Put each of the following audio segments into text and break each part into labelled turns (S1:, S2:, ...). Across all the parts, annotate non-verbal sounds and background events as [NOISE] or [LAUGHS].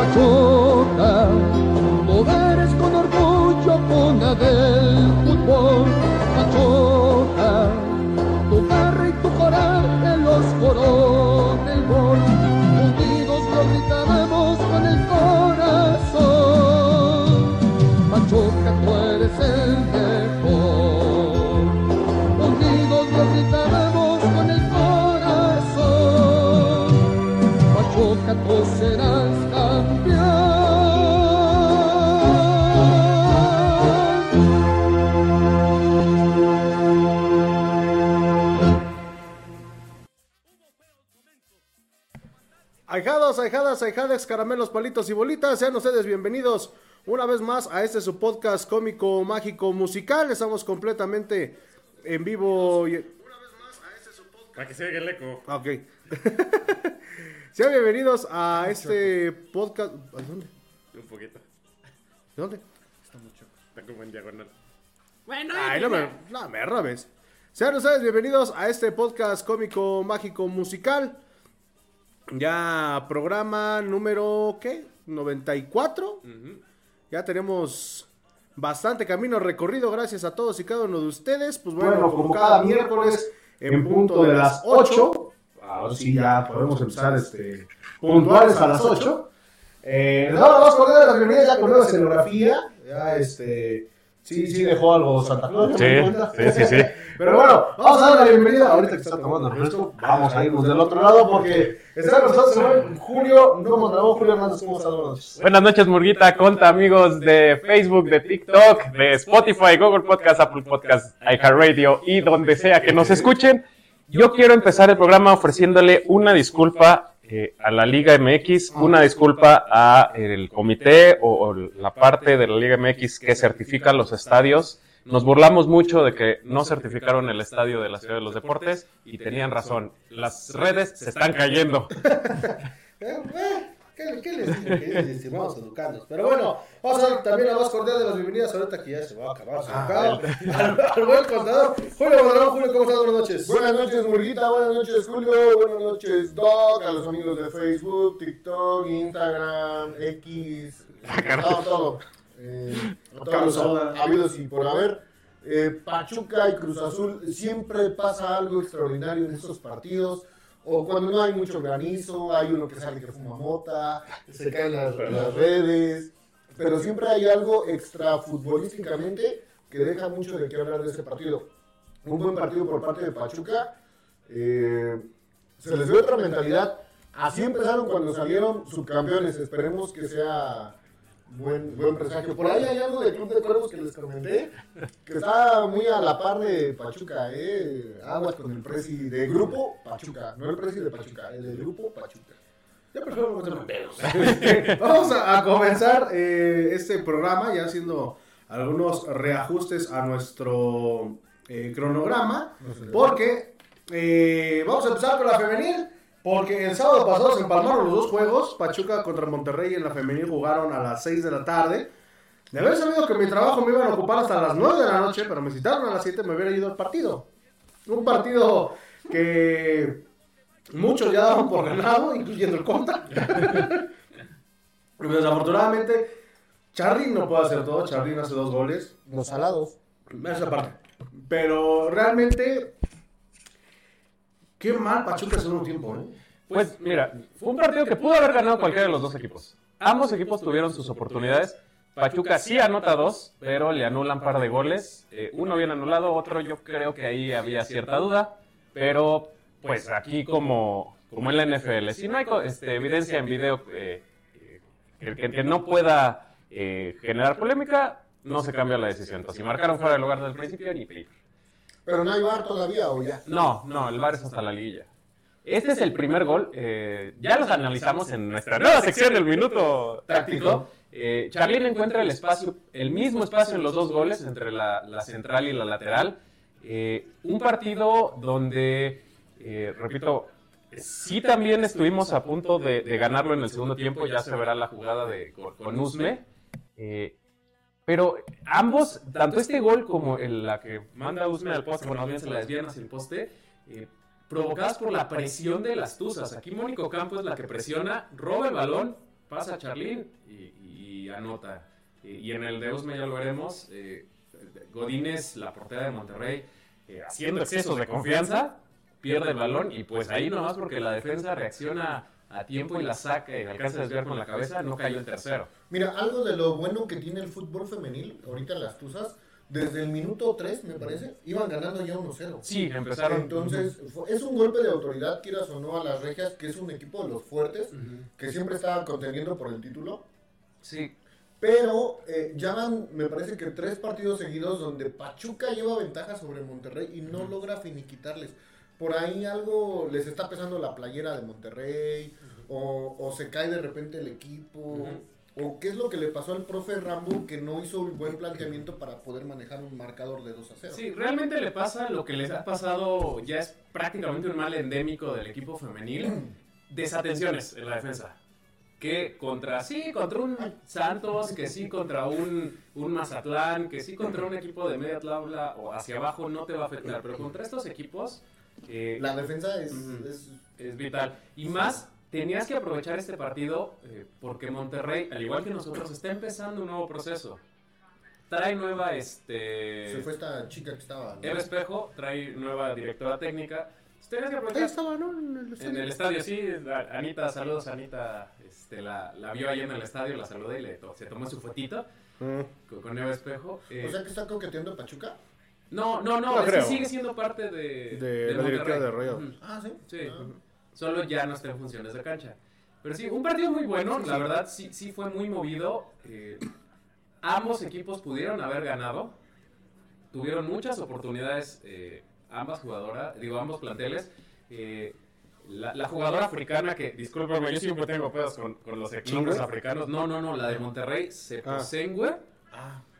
S1: Pachuca,
S2: Ahijados, ahijadas, ahijadas, caramelos, palitos y bolitas, sean ustedes bienvenidos una vez más a este su podcast cómico, mágico, musical. Estamos completamente en vivo. y-
S3: Para que se oiga el eco.
S2: Ah, Ok. [LAUGHS] sean bienvenidos a este podcast. ¿A dónde?
S3: Un poquito.
S2: ¿De dónde?
S3: Está como en diagonal.
S2: Ay, no me, no me robes. Sean ustedes bienvenidos a este podcast cómico, mágico, musical. Ya programa número, ¿qué? 94. Ya tenemos bastante camino recorrido gracias a todos y cada uno de ustedes. Pues bueno,
S4: Bueno,
S2: como
S4: como
S2: cada
S4: cada
S2: miércoles en punto de las 8. Ahora sí ya podemos empezar este, puntuales a las 8. Eh, les damos más cordiales las bienvenidas ya con nueva escenografía. Ya este... Sí, sí dejó algo Santa Claus.
S3: Sí, sí, sí, sí.
S2: Pero bueno, vamos a dar la bienvenida. Ahorita que está tomando el refresco, vamos a irnos del otro lado porque está con nosotros Julio, no Julio Hernández. ¿Cómo estás? Buenas noches.
S3: Buenas noches, Murguita. Conta, amigos de Facebook, de TikTok, de Spotify, Google Podcast, Apple Podcast, iHeartRadio y donde sea que nos escuchen. Yo quiero empezar el programa ofreciéndole una disculpa eh, a la Liga MX, una disculpa a el comité o, o la parte de la Liga MX que certifica los estadios. Nos burlamos mucho de que no certificaron el estadio de la Ciudad de los Deportes y tenían razón. Las redes se están cayendo. [LAUGHS]
S2: ¿Qué, qué les digo, queridos y [LAUGHS] estimados educandos? Pero bueno, vamos a dar también la más cordial de las bienvenidas ahorita que ya se va a acabar su bocado. [LAUGHS] Al, al buen contador, Julio Mondragón. Julio, ¿cómo estás? Buenas noches.
S4: Buenas noches, Murguita. Buenas noches, Julio. Buenas noches, Doc. A los amigos de Facebook, TikTok, Instagram, X. todo, todo. Eh, a todos los habidos y por haber. Eh, Pachuca y Cruz Azul siempre pasa algo extraordinario en estos partidos. O cuando no hay mucho granizo, hay uno que sale que fuma mota, se caen las, las redes. Pero siempre hay algo extra futbolísticamente que deja mucho de qué hablar de ese partido. Un buen partido por parte de Pachuca. eh, se les dio otra mentalidad. Así empezaron cuando salieron subcampeones. Esperemos que sea buen, buen presagio. Por ahí hay algo del Club de Cuervos que les comenté, que está muy a la par de Pachuca. Eh. Aguas con el presi de grupo Pachuca. No el presi de Pachuca, el del grupo Pachuca.
S2: Yo prefiero no. [LAUGHS] Vamos a, a comenzar eh, este programa ya haciendo algunos reajustes a nuestro eh, cronograma. Porque eh, vamos a empezar con la femenil. Porque el sábado pasado se empalmaron los dos juegos. Pachuca contra Monterrey en la femenil jugaron a las 6 de la tarde. De haber sabido que mi trabajo me iban a ocupar hasta las 9 de la noche, pero me citaron a las 7, me hubiera ido al partido. Un partido que muchos ya daban por ganado, [LAUGHS] incluyendo el contra. Pero Desafortunadamente, Charly no puede hacer todo. Charly hace dos goles.
S4: Los salados.
S2: Esa parte. Pero realmente, qué mal Pachuca hace un tiempo, ¿eh?
S3: Pues mira, fue un partido que pudo haber ganado cualquiera de los dos equipos. Ambos equipos tuvieron sus oportunidades. Pachuca sí anota dos, pero le anulan un par de goles. Eh, uno bien anulado, otro yo creo que ahí había cierta duda. Pero pues aquí como, como en la NFL, si no hay este, evidencia en video eh, eh, que, que no pueda eh, generar polémica, no se cambia la decisión. Entonces, si marcaron fuera del lugar desde el principio, ni peligro.
S4: Pero no hay bar todavía o ya.
S3: No, no, el VAR es hasta la liguilla. Este es el primer gol. eh, ya los analizamos en nuestra nueva sección del minuto táctico. Eh, Charlín encuentra el espacio, el mismo espacio en los dos goles, entre la, la central y la lateral. Eh, un partido donde, eh, repito, sí también estuvimos a punto de, de ganarlo en el segundo tiempo. Ya se verá la jugada de, con, con Usme. Eh, pero ambos, tanto este gol como el- la que manda Usme al poste, bueno, bien se la desvían hacia el poste, eh, provocadas por la presión de las Tuzas. Aquí Mónico Campo es la que presiona, roba el balón, pasa Charlín y, y anota. Y, y en el de Usme ya lo veremos. eh, Godínez, la portera de Monterrey, eh, haciendo excesos de confianza, pierde el balón y pues ahí nomás porque la defensa reacciona a tiempo y la saca y alcanza a desviar con la cabeza, no cayó el tercero.
S4: Mira, algo de lo bueno que tiene el fútbol femenil, ahorita las Tuzas, desde el minuto 3, me parece, iban ganando ya 1-0.
S3: Sí, empezaron.
S4: Entonces, fue- es un golpe de autoridad, quieras o no, a las regias, que es un equipo de los fuertes, que siempre estaban contendiendo por el título.
S3: Sí,
S4: Pero eh, ya van, me parece que tres partidos seguidos donde Pachuca lleva ventaja sobre Monterrey y no logra finiquitarles. Por ahí algo les está pesando la playera de Monterrey, o, o se cae de repente el equipo, o qué es lo que le pasó al profe Rambo que no hizo un buen planteamiento para poder manejar un marcador de 2 a 0.
S3: Sí, realmente le pasa lo que les ha pasado, ya es prácticamente un mal endémico del equipo femenil, [CLEARS THROAT] desatenciones en la defensa. Que contra, sí, contra un Santos, que sí contra un, un Mazatlán, que sí contra un equipo de media tabla o hacia abajo no te va a afectar, pero contra estos equipos eh,
S4: La defensa es, es-
S3: es vital. Y más, tenías que aprovechar este partido eh, porque Monterrey, al igual que nosotros, está empezando un nuevo proceso. Trae nueva, este...
S4: se fue esta chica que estaba. ¿no?
S3: Eva Espejo trae nueva directora técnica. Ustedes que
S2: Ahí
S3: aprovechar
S2: estaba, ¿no? En el
S3: en
S2: estadio.
S3: el estadio, sí. Anita, saludos, Anita. Este, la, la vio ahí en el estadio, la saludé y le to- se tomó su fotito
S2: Mm.
S3: con, con Eva Espejo. Eh,
S4: O sea que está coqueteando Pachuca.
S3: No, no, no,
S2: No
S3: es que
S2: creo.
S3: sigue siendo parte de,
S2: De la
S3: Monterrey.
S2: directiva de Rayados.
S4: Ah, sí.
S3: Sí.
S4: Ah.
S3: Solo ya no está en funciones de cancha. Pero sí, un partido muy bueno, la verdad, sí, sí fue muy movido. eh, ambos equipos pudieron haber ganado. Tuvieron muchas oportunidades, eh, ambas jugadoras, digo, ambos planteles. eh, la, la jugadora africana que, discúlpame, yo siempre tengo pedos con, con los
S2: ¿Chingüe?
S3: africanos. No, no, no, la de Monterrey, Seposengue.
S4: Ah,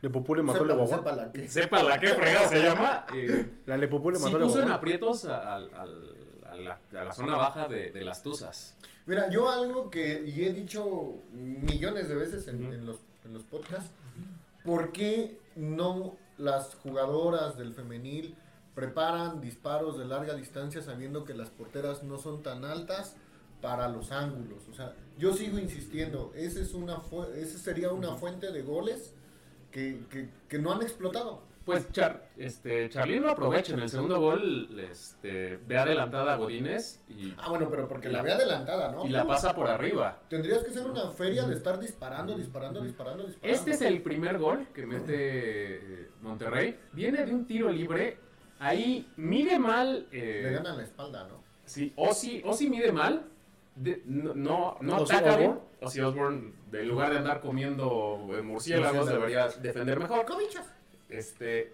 S2: Le Popú le mató la guagua.
S4: sepa la que.
S3: Sepa la que fregada se llama. eh,
S2: La
S3: sí
S2: mató
S3: puso en aprietos a, al- al- a la, a la zona baja de, de las Tuzas.
S4: Mira, yo algo que y he dicho millones de veces en, los, en los podcasts, ¿por qué no las jugadoras del femenil preparan disparos de larga distancia sabiendo que las porteras no son tan altas para los ángulos? O sea, yo sigo insistiendo, esa es una fu- esa sería una fuente de goles que, que, que no han explotado.
S3: Pues Char, este, Charlín lo aprovecha. En el segundo gol este, ve adelantada a Godínez y,
S4: Ah, bueno, pero porque la ve adelantada, ¿no?
S3: y la pasa por arriba.
S4: Tendrías que ser una feria de estar disparando, disparando, disparando, disparando.
S3: Este es el primer gol que mete eh, Monterrey. Viene de un tiro libre. Ahí mide mal. eh,
S4: Le ganan la espalda, ¿no?
S3: Sí, Ozzy, Ozzy mide mal. de- no no, no ataca bien.
S2: Osbourne.
S3: Ozzy Osbourne, en lugar de andar comiendo eh, murciélagos, debería defender mejor. Este,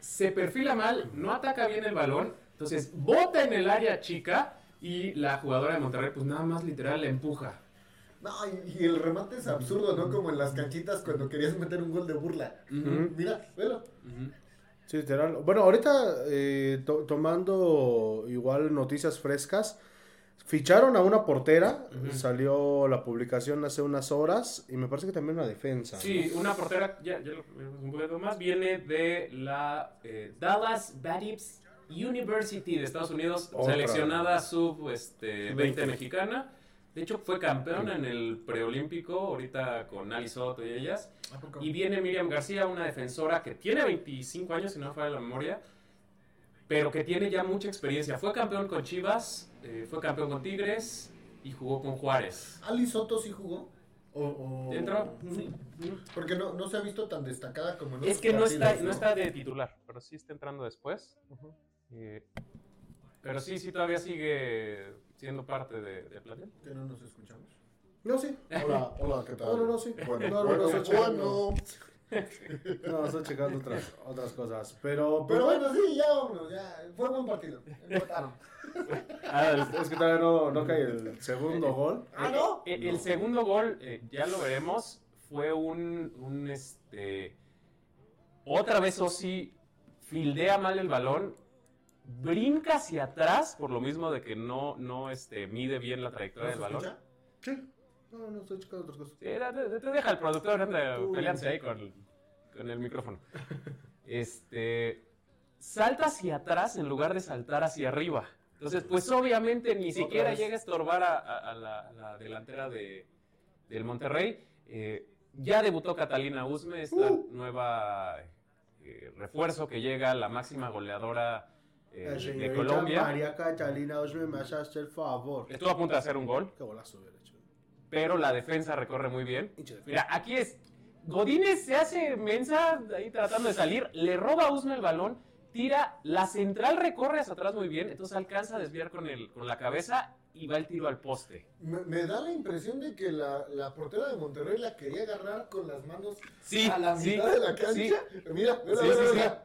S3: se perfila mal, no ataca bien el balón. Entonces, bota en el área chica. Y la jugadora de Monterrey, pues nada más literal le empuja.
S4: No, y, el remate es absurdo, ¿no? Como en las canchitas cuando querías meter un gol de burla. Mira, velo.
S2: Sí, literal. Bueno, ahorita eh, to- tomando igual noticias frescas, ficharon a una portera, salió la publicación hace unas horas y me parece que también una defensa.
S3: Sí, una portera, ya, ya lo vemos un poquito más, viene de la eh, Dallas Batips University de Estados Unidos,
S2: Otra.
S3: seleccionada sub este, 20
S2: 20.
S3: mexicana. De hecho, fue campeona en el preolímpico, ahorita con Ali Soto y ellas.
S4: ¿A poco?
S3: Y viene Miriam García, una defensora que tiene 25 años, si no me falla la memoria, pero que tiene ya mucha experiencia. Fue campeón con Chivas, eh, fue campeón con Tigres y jugó con Juárez.
S4: ¿Ali Soto sí jugó? O, o-
S3: ¿Entró?
S4: Sí. Porque no, no se ha visto tan destacada como en
S3: Es que no está, no está de titular, pero sí está entrando después. Eh, pero sí, sí todavía sigue siendo parte de, plantel.
S4: Que no nos escuchamos.
S2: No, sí.
S4: Hola, hola, ¿qué tal?
S2: No, no, no, sí.
S4: Bueno,
S2: No, no, no, sí,
S4: bueno. [LAUGHS]
S2: No, estoy checando otras, otras cosas. Pero, pues,
S4: Pero bueno, sí, ya vámonos, ya. Fue buen partido. Empataron.
S3: Ah, [LAUGHS]
S2: es que todavía no, no cae el segundo gol.
S4: ¿Ah, no?
S3: Eh, El, segundo gol, eh, ya lo veremos, fue un, un, este... Otra vez Osi fildea mal el balón, brinca hacia atrás, por lo mismo de que no, no este, mide bien la trayectoria del
S4: ¿Nos
S3: balón.
S4: escucha?
S2: Sí. No, no, estoy checando otras cosas.
S3: Sí, te deja el productor anda pelearse ahí con, con el micrófono. Este salta hacia atrás en lugar de saltar hacia arriba. Entonces, pues obviamente ni siquiera
S4: vez.
S3: llega a estorbar a, a- a la, a la delantera de, del Monterrey. Eh, ya debutó Catalina Usme, es la nueva eh, refuerzo que llega, la máxima goleadora eh, de Colombia.
S2: María Catalina Osme me hace el favor.
S3: Estuvo a punto de hacer un gol,
S2: Qué golazo.
S3: Pero la defensa recorre muy bien. Mira, aquí es. Godínez se hace mensa ahí tratando de salir, le roba a Usme el balón, tira, la central recorre hacia atrás muy bien, entonces alcanza a desviar con, el, con la cabeza y va el tiro al poste.
S4: Me, me da la impresión de que la, la portera de Monterrey la quería agarrar con las manos
S3: Sí,
S4: a la
S3: sí,
S4: mitad de la cancha.
S3: sí.
S4: Mira, mira,
S3: Sí,
S4: mira,
S3: sí, sí.
S4: mira.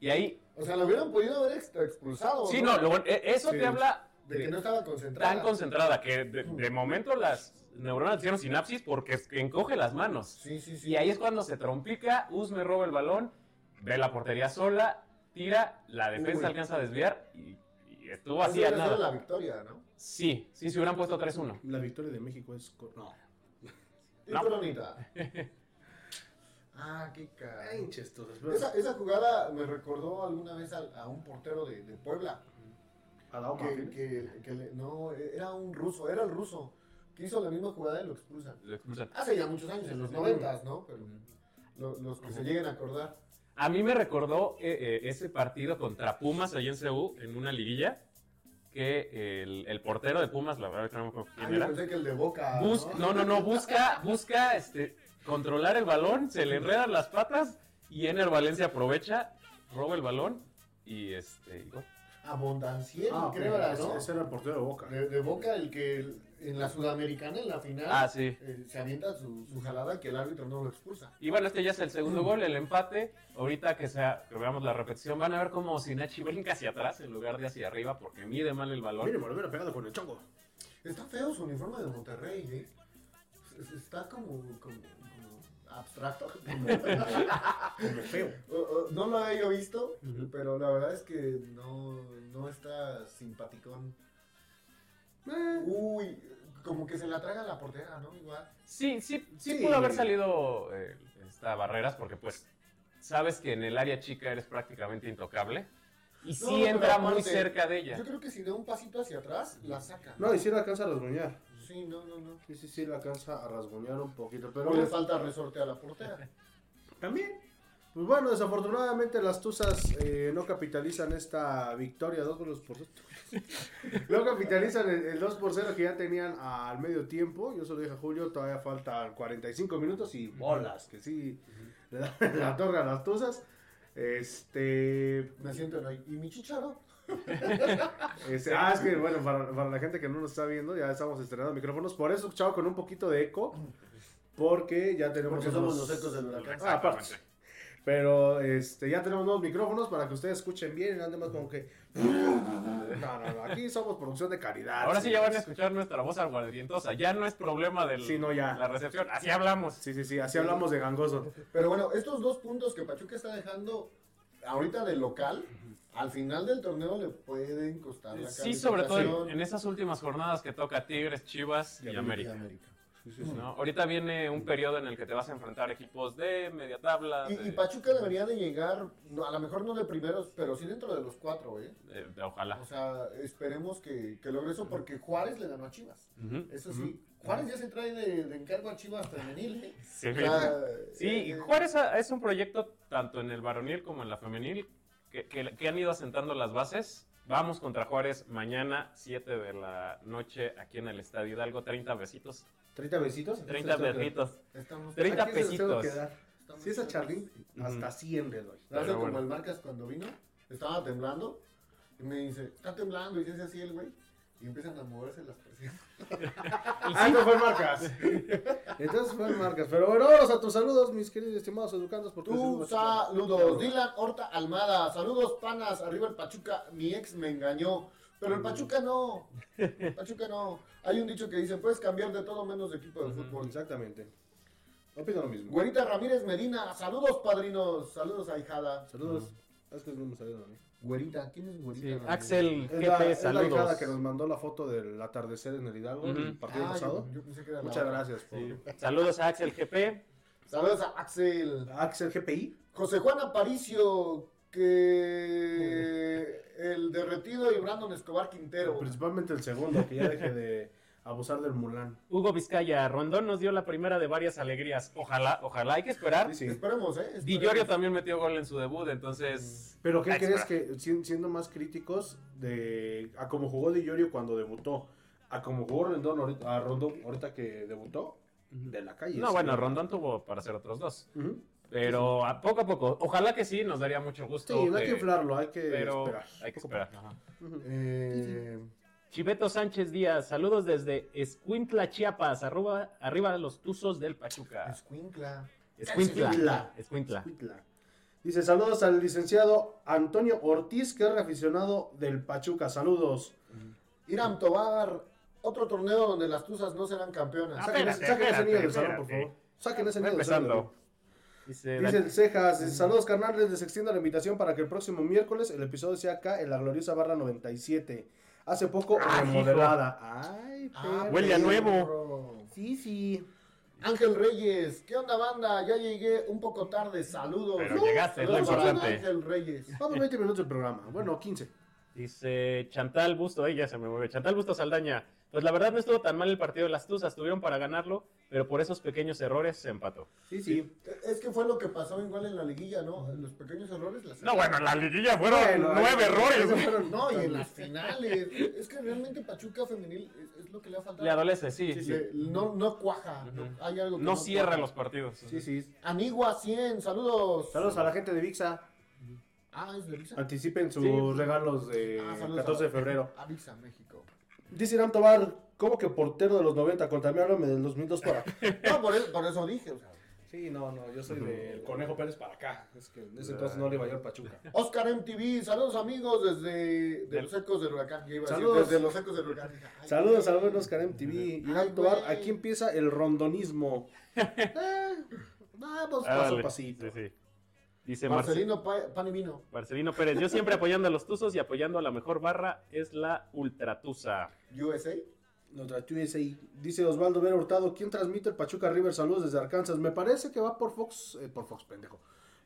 S3: Y ahí,
S4: O sea, lo hubieran podido haber ex- expulsado.
S3: sí, no, lo e- eso
S2: Sí.
S3: te habla
S4: De que no estaba concentrada.
S3: tan concentrada que de, de momento las neuronas hicieron sinapsis porque es que encoge las manos.
S4: Sí, sí, sí.
S3: Y ahí es cuando se trompica, Usme roba el balón, ve la portería sola, tira, la defensa
S4: Uy.
S3: alcanza a desviar y, y estuvo así a
S4: sido la
S3: nada.
S4: victoria, ¿no?
S3: Sí, sí, se hubieran puesto 3-1.
S2: La victoria de México es. No. [LAUGHS]
S3: No.
S4: Coronita. [LAUGHS] ah, qué cara.
S2: Ay, hinches todos.
S4: Esa, esa jugada me recordó alguna vez a, a un portero de, de Puebla.
S2: Adao
S4: Que, que- que le- no, era un ruso, era el ruso. Que hizo la misma jugada y lo expulsan.
S3: Lo expulsan.
S4: Hace ya muchos años, en los noventas, ¿no? Pero lo- los que se lleguen a acordar.
S3: A mí me recordó eh, eh, ese partido contra Pumas allá en Ceú, en una liguilla, que el, el portero de Pumas, la verdad que no me acuerdo
S4: Ah,
S3: quién
S4: yo
S3: era,
S4: pensé que el de Boca.
S3: bus- no, no, no, busca, busca este, controlar el balón, se le enredan las patas y Ener Valencia aprovecha, roba el balón y este... y.
S4: Abondancieri,
S2: Ah,
S4: creo era, ¿no?
S2: Ese era el portero de Boca.
S4: De, de Boca, el que en la Sudamericana, en la final,
S3: Ah, sí.
S4: eh, se avienta su, su jalada que el árbitro no lo expulsa.
S3: Y bueno, este ya es el segundo gol, el empate. Ahorita que, sea, que veamos la repetición, van a ver cómo Sinachi brinca hacia atrás en lugar de hacia arriba porque mide mal el balón.
S2: Mire, me lo hubiera pegado con el chongo.
S4: Está feo su uniforme de Monterrey, ¿eh? Es- Está como, como abstracto. [LAUGHS] como-
S2: feo.
S4: O- o, no lo he yo visto, pero la verdad es que no, no está simpaticón.
S2: Eh,
S4: Uy, como que se la traga la portera, ¿no? Igual.
S3: Sí, sí, sí,
S2: Sí.
S3: pudo haber salido eh, esta barreras porque pues sabes que en el área chica eres prácticamente intocable y
S4: No,
S3: sí entra muy cerca de ella.
S4: Yo creo que si da un pasito hacia atrás, la saca.
S2: No, y sí le alcanza a rasguñar.
S4: Sí, no, no, no.
S2: Sí, sí, sí, le alcanza a rasguñar un poquito. Pero
S4: Pero le falta resorte a la portera. [LAUGHS]
S2: también. Pues bueno, desafortunadamente las Tuzas eh, no capitalizan esta victoria, dos goles por cero. [LAUGHS] no capitalizan el, el 2 por 0 que ya tenían al medio tiempo. Yo se lo dije a Julio, todavía faltan 45 minutos y bolas, que sí le dan la torre a las Tuzas. Este,
S4: Me siento. ¿Y mi chicharo? [LAUGHS]
S2: este, ah, es que bueno, para, para la gente que no nos está viendo, ya estamos estrenando micrófonos. Por eso escuchaba con un poquito de eco, porque ya tenemos
S4: Porque somos
S2: unos-
S4: los ecos del huracán.
S2: Ah, aparte. Pero este, ya tenemos nuevos micrófonos para que ustedes escuchen bien y no anden más como que. [LAUGHS] No, no, no. Aquí somos producción de caridad.
S3: Ahora sí ya van a escuchar nuestra voz aguardientosa. Ya no es problema de
S2: Sí, no, ya.
S3: la recepción. Así hablamos.
S2: Sí, sí, sí. Así hablamos de gangoso.
S4: Pero bueno, estos dos puntos que Pachuca está dejando ahorita de local, al final del torneo le pueden costar la
S3: Sí, sobre todo en, esas últimas jornadas que toca Tigres, Chivas y, América.
S2: Sí, sí, sí.
S3: ¿no? Ahorita viene un periodo en el que te vas a enfrentar equipos de media tabla.
S4: Y,
S3: de-
S4: y Pachuca debería de llegar, no, a lo mejor no de primeros, pero sí dentro de los cuatro, ¿eh?
S3: de- ojalá.
S4: O sea, esperemos que, que logre eso porque Juárez le ganó a Chivas. Eso sí, Juárez ya se trae de, de encargo a Chivas femenil, ¿eh?
S3: Sí,
S4: O sea,
S3: Sí, y
S4: eh,
S3: Juárez es un proyecto tanto en el varonil como en la femenil que, que- que han ido asentando las bases. Vamos contra Juárez mañana, 7 de la noche, aquí en el Estadio Hidalgo. 30 besitos.
S2: ¿30 besitos?
S3: 30 berritos.
S4: Estamos,
S3: 30
S2: Aquí se los tengo
S3: pesitos.
S2: Si es a Charlín, hasta
S3: Ujú.
S2: 100 le doy.
S4: Hace como
S3: bueno.
S4: el Marcas cuando vino, estaba temblando y me dice, está temblando y hace así el güey y empiezan a moverse las presiones. [LAUGHS]
S2: Ah, no fue Marcas. Entonces fue Marcas. Pero bueno, vamos a tus saludos, mis queridos y estimados educandos. Porque
S4: Tus saludos, Dylan Horta Almada, saludos panas, arriba el Pachuca, mi ex me engañó, pero el Pachuca no, el Pachuca no. Hay un dicho que dice, puedes cambiar de todo menos de equipo de fútbol.
S2: Exactamente. Opino lo mismo.
S4: Güerita Ramírez Medina, saludos padrinos, saludos ahijada.
S2: Saludos. Es que no me salieron a mí.
S4: Güerita, ¿quién es Güerita?
S3: Sí? Axel,
S2: Es
S3: GP,
S2: la, es la hijada que nos mandó la foto del atardecer en el Hidalgo,
S3: Ujú.
S2: el partido
S4: Ah,
S2: pasado.
S4: yo- yo pensé que era la
S2: Muchas
S4: otra.
S2: gracias. Por...
S3: Sí. Saludos a Axel GP.
S4: Saludos a Axel.
S2: Axel GPI.
S4: José Juan Aparicio, que el derretido y Brandon Escobar Quintero.
S2: Principalmente el segundo, que ya deje de abusar del Mulan.
S3: Hugo Vizcaya, Rondón nos dio la primera de varias alegrías. Ojalá, ojalá, hay que esperar.
S2: Sí, sí.
S4: Esperemos, ¿eh? Esperemos.
S3: Di Llorio también metió gol en su debut, entonces.
S2: Pero ¿qué crees que si- siendo más críticos de a cómo jugó Di cuando debutó, a cómo jugó Rondón ahorita, a Rondón ahorita que debutó de la calle?
S3: No,
S2: sí.
S3: bueno, Rondón tuvo para hacer otros dos. Pero a poco a poco. Ojalá que sí, nos daría mucho gusto.
S2: Sí, no hay
S3: que-
S2: que inflarlo, hay que
S3: Pero
S2: esperar.
S3: hay que esperar. ajá.
S4: Eh,
S3: Chiveto Sánchez Díaz, saludos desde Escuintla, Chiapas, arriba, arriba los tuzos del Pachuca. Escuintla.
S2: Escuintla.
S3: Escuintla.
S2: Escuintla. Dice saludos al licenciado Antonio Ortiz, que es reaficionado del Pachuca. Saludos.
S4: Iram Tobar, otro torneo donde las Tuzas no serán campeonas.
S3: Ah,
S2: Saquen,
S3: espérate,
S2: saquen ese niño del salón, por favor. Saquen ese niño del salón.
S3: Dice,
S2: Dice el Cejas, eh, saludos carnales, les extiendo la invitación para que el próximo miércoles el episodio sea acá en la gloriosa barra 97. Hace poco
S3: Ay,
S2: remodelada. Ay,
S4: Ah.
S3: Huele a nuevo.
S2: Sí, sí.
S4: Ángel Reyes, ¿qué onda banda? Ya llegué un poco tarde, saludos.
S3: Pero llegaste, es lo importante.
S4: Ángel Reyes.
S2: Vamos 20 minutos del programa. Bueno, 15.
S3: Dice Chantal Busto, ya se me mueve. Chantal Busto Saldaña. Pues la verdad no estuvo tan mal el partido de las Tuzas, tuvieron para ganarlo, pero por esos pequeños errores se empató.
S2: Sí, sí.
S4: Es que fue lo que pasó igual en la liguilla, ¿no? Los pequeños errores. Las
S3: No, bueno, en la liguilla fueron
S2: Bueno,
S3: nueve errores.
S2: fueron-
S4: No, y en las finales. Es que realmente Pachuca femenil es, es lo que le ha faltado.
S3: Le adolece, sí.
S2: Sí, sí.
S4: Le- No, no cuaja. no- hay algo que
S3: No cierra
S4: cuaja.
S3: los partidos.
S2: Sí, sí.
S4: Anigua 100, saludos.
S2: Saludos a la gente de VIXA.
S4: Ah, es de Visa.
S2: Anticipen sus
S3: Sí.
S2: regalos de
S4: Ah, saludos
S2: 14 de febrero.
S4: A Visa, México.
S2: Dice Irán Tobar, ¿cómo que portero de los 90? Contamíname del 2002 para acá. [LAUGHS]
S4: No, por eso, por eso dije. O sea.
S2: Sí, no, no, yo soy del Conejo Pérez para acá. Es que en ese entonces no le iba yo al Pachuca.
S4: Oscar MTV, saludos amigos desde de los ecos del huracán. ya iba a decir,
S2: Saludos.
S4: desde los ecos del huracán. Ay,
S2: Saludos a buenos Karen TV.
S4: Ay,
S2: Irán Tobar, aquí empieza el rondonismo. [LAUGHS] Eh, vamos
S3: Ah,
S2: paso a pasito.
S3: Sí, sí. Dice Marcelino.
S4: Marcelino Pa- Pan y Vino.
S3: Marcelino Pérez, yo siempre apoyando a los Tuzos y apoyando a la mejor barra es la Ultratusa.
S4: USA.
S2: Nuestra USA. Dice Osvaldo Vera Hurtado, ¿quién transmite el Pachuca River? Saludos desde Arkansas. Me parece que va por Fox, eh, por Fox, pendejo.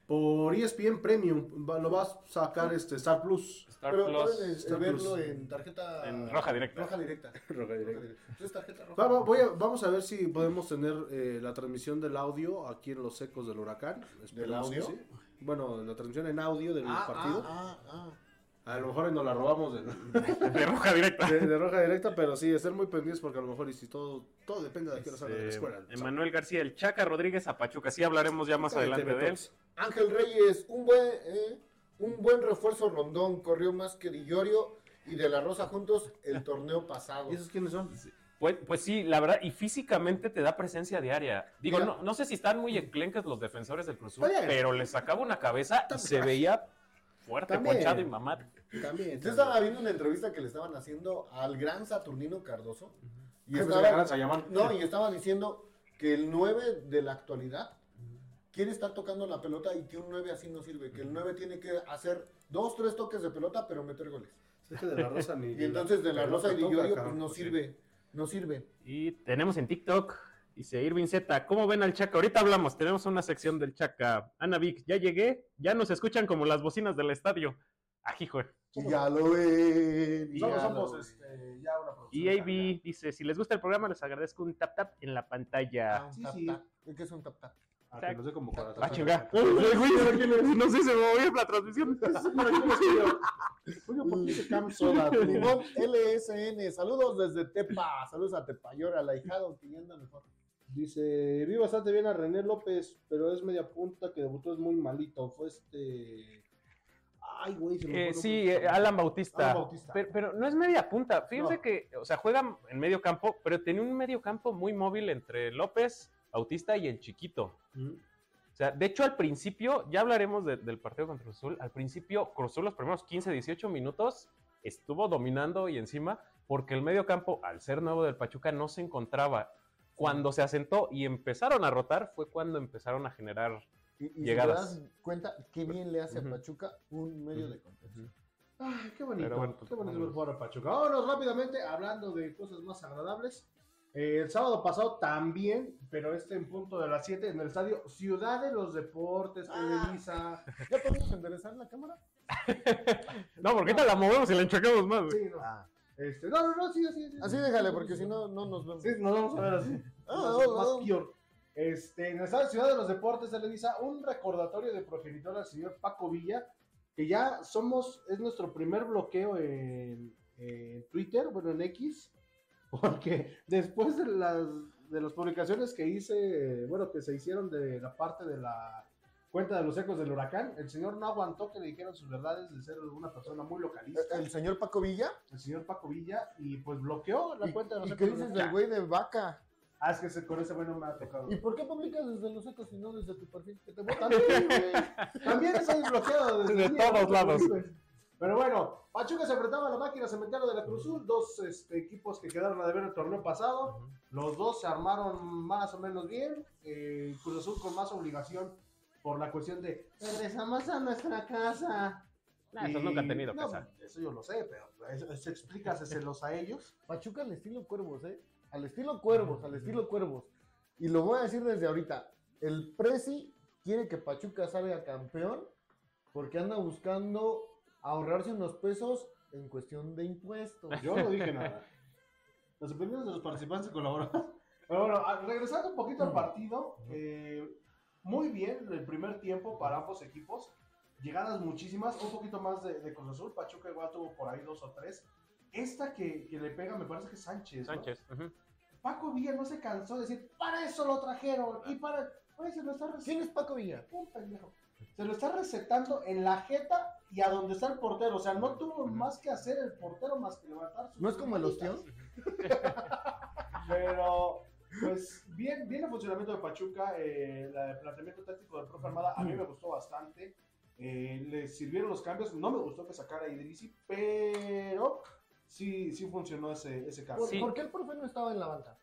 S2: Por ESPN Premium. Va- lo va a sacar este Star Plus.
S3: Star
S4: Pero
S3: Plus.
S4: pueden este,
S2: Star
S4: verlo
S2: Plus.
S4: en tarjeta.
S3: En roja directa.
S4: Roja directa. [LAUGHS]
S2: Roja directa.
S4: Entonces, tarjeta roja.
S2: Va- va- voy a- vamos a ver si podemos tener eh, la transmisión del audio aquí en los ecos del huracán. Esperemos
S4: audio?
S2: sí. Bueno, la transmisión en audio del
S4: Ah,
S2: partido.
S4: ah, ah,
S2: A lo mejor nos la robamos de, [LAUGHS]
S3: De roja directa.
S2: de- de roja directa, pero sí, estén muy pendientes porque a lo mejor y si todo, todo depende de aquí salga de la
S3: Este,
S2: escuela.
S3: Emanuel García, el Chaca Rodríguez a Pachuca. Sí hablaremos ya más adelante de él.
S4: ah. Ángel Reyes, un buen, eh, un buen refuerzo rondón. Corrió más que Dillorio y de la Rosa juntos el torneo pasado.
S2: ¿Y esos quiénes son?
S3: Pues, pues sí, la verdad, y físicamente te da presencia diaria. Digo,
S4: Mira.
S3: no, no sé si están muy enclenques los defensores del Cruz Azul, pero le sacaba una cabeza y se veía fuerte,
S2: También.
S3: ponchado y mamado.
S2: También.
S4: Yo estaba viendo una entrevista que le estaban haciendo al gran Saturnino Cardoso. Y
S2: Jefe de
S4: estaba,
S2: Gran Sayamán.
S4: no, y estaba diciendo que el 9 de la actualidad quiere estar tocando la pelota y que un 9 así no sirve. Que el 9 tiene que hacer dos, tres toques de pelota, pero meter goles.
S2: Es que de la Rosa ni. [LAUGHS]
S4: Y entonces de la Rosa y Dillorio
S2: cabrón.
S4: pues no sirve. No sirve.
S3: Y tenemos en TikTok, dice Irving Z, ¿cómo ven al Chaca? Ahorita hablamos, tenemos una sección del Chaca. Ana Vic, ya llegué, ya nos escuchan como las bocinas del estadio. Ajijo.
S4: Y ya lo ven. y
S2: Somos,
S4: ya
S2: somos
S4: lo ven.
S2: este, ya una producción.
S3: Y AB dice, si les gusta el programa, les agradezco un tap tap en la
S4: Ah,
S3: pantalla.
S4: un
S2: Sí,
S4: tap,
S2: sí.
S4: tap. ¿Qué es un tap tap?
S2: Ah, que dé como corazón.
S3: Ah, chinga. Uy, güey, no sé, se me movió la transmisión.
S2: Oye, ¿por qué se?
S4: Limón [LAUGHS] LSN, saludos desde Tepa, saludos a Tepayor, al ahijado que ya anda mejor.
S2: Dice, vi bastante bien a René López, pero es media punta que debutó es muy malito. Fue este... Ay, güey, se me
S3: Eh, sí, eh, Alan Bautista.
S2: Alan Bautista.
S3: Pero, pero no es media punta. Fíjense
S2: No.
S3: que, o sea, juega en medio campo, pero tenía un medio campo muy móvil entre López, Bautista y el chiquito.
S2: Ujú.
S3: O sea, de hecho, al principio, ya hablaremos de- del partido contra Cruz Azul. Al principio, Cruz Azul, los primeros 15, 18 minutos, estuvo dominando y encima, porque el medio campo, al ser nuevo del Pachuca, no se encontraba. Cuando se asentó y empezaron a rotar, fue cuando empezaron a generar.
S4: Y, y
S3: Llegadas.
S4: si te das cuenta, qué bien le hace
S3: Ujú.
S4: a Pachuca un medio de contención.
S2: Ay, qué bonito.
S3: Bueno, pues,
S2: qué bonito ver jugar a Pachuca. Vámonos rápidamente, hablando de cosas más agradables. Eh, el sábado pasado también, pero este en punto de las 7 en el estadio Ciudad de los Deportes,
S4: Ah.
S2: Televisa.
S4: ¿Ya podemos enderezar la cámara? [LAUGHS]
S3: No, porque ahorita la movemos y la enchocamos más. güey.
S2: Sí, no.
S4: Ah,
S2: Este, no, no, no, sí, sí, sí.
S4: Así déjale, porque si no, no nos vemos.
S2: Sí, nos vamos a ver así.
S4: Ah,
S2: más,
S4: ah,
S2: más
S4: ah.
S2: Este, en esta ciudad de los deportes, Televisa, un recordatorio de progenitor al señor Paco Villa, que ya somos, es nuestro primer bloqueo en, en Twitter, bueno, en X, porque después de las, de las publicaciones que hice, bueno, que se hicieron de la parte de la cuenta de los ecos del huracán, el señor no aguantó que le dijeran sus verdades de ser una persona muy localista,
S4: El señor Paco Villa.
S2: el señor Paco Villa, y pues bloqueó la
S4: ¿Y,
S2: cuenta de los
S4: y
S2: ecos
S4: qué dices del güey de vaca?
S2: Ah, es que se- con ese güey no me ha tocado.
S4: ¿Y por qué publicas desde los ecos y no desde tu perfil? Que te votan, [LAUGHS] güey.
S2: También estoy bloqueado desde
S3: De todos lados.
S2: preocupes. Pero bueno, Pachuca se enfrentaba a la máquina cementera de la Cruzul, dos este, equipos que quedaron a deber el torneo pasado. Los dos se armaron más o menos bien. eh, Cruz Azul con más obligación por la cuestión de regresamos a nuestra casa.
S3: Nah, esos nunca han tenido
S2: no,
S3: casa.
S2: Eso yo lo sé, pero eso, eso explícaselos a ellos.
S4: Pachuca al estilo cuervos, ¿eh? Al estilo cuervos, al estilo cuervos. Y lo voy a decir desde ahorita. El Prezi quiere que Pachuca salga campeón porque anda buscando ahorrarse unos pesos en cuestión de impuestos.
S2: Yo no dije nada. Las opiniones de los participantes colaboran. Pero bueno, a- regresando un poquito al partido, eh, muy bien el primer tiempo para ambos equipos. Llegadas muchísimas, un poquito más de, de Cruz Azul. Pachuca igual tuvo por ahí dos o tres. Esta que, que le pega me parece que es Sánchez. ¿no?
S3: Sánchez.
S2: Paco Villa no se cansó de decir, para eso lo trajeron. Y para. Oye, se lo está recetando.
S4: ¿Quién es Paco Villa?
S2: Un pendejo. Se lo está recetando en la jeta y a donde está el portero. O sea, no tuvo más que hacer el portero más que levantar sus
S4: ¿No es como el ostión? [LAUGHS]
S2: Pero, pues, bien, bien el funcionamiento de Pachuca, eh, la- el planteamiento táctico del profe Armada a mí me gustó bastante. Eh, le sirvieron los cambios, no me gustó que sacara a Idrisi, pero sí, sí funcionó ese, ese cambio.
S4: ¿Por,
S3: Sí.
S4: por qué el profe no estaba en la banca?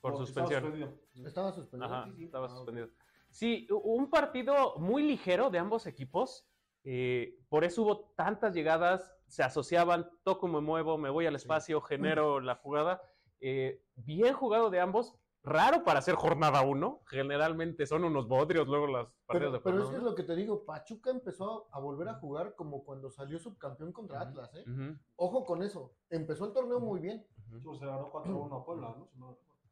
S3: Por
S2: Porque estaba
S3: suspensión.
S2: suspendido.
S4: Estaba suspendido.
S3: Ajá,
S2: sí, sí.
S3: estaba
S4: Ah,
S3: suspendido. Sí, un partido muy ligero de ambos equipos. Eh, por eso hubo tantas llegadas, se asociaban, toco, me muevo, me voy al espacio, genero la jugada. eh, bien jugado de ambos. Raro para hacer jornada uno. Generalmente son unos bodrios luego las partidas
S4: Pero,
S3: de
S4: pero es que es lo que te digo, Pachuca empezó a volver a jugar como cuando salió subcampeón contra. Atlas, ¿eh? Ojo con eso. Empezó el torneo muy bien.
S2: se ganó 4-1 a Puebla, ¿no? Si no me recuerdo.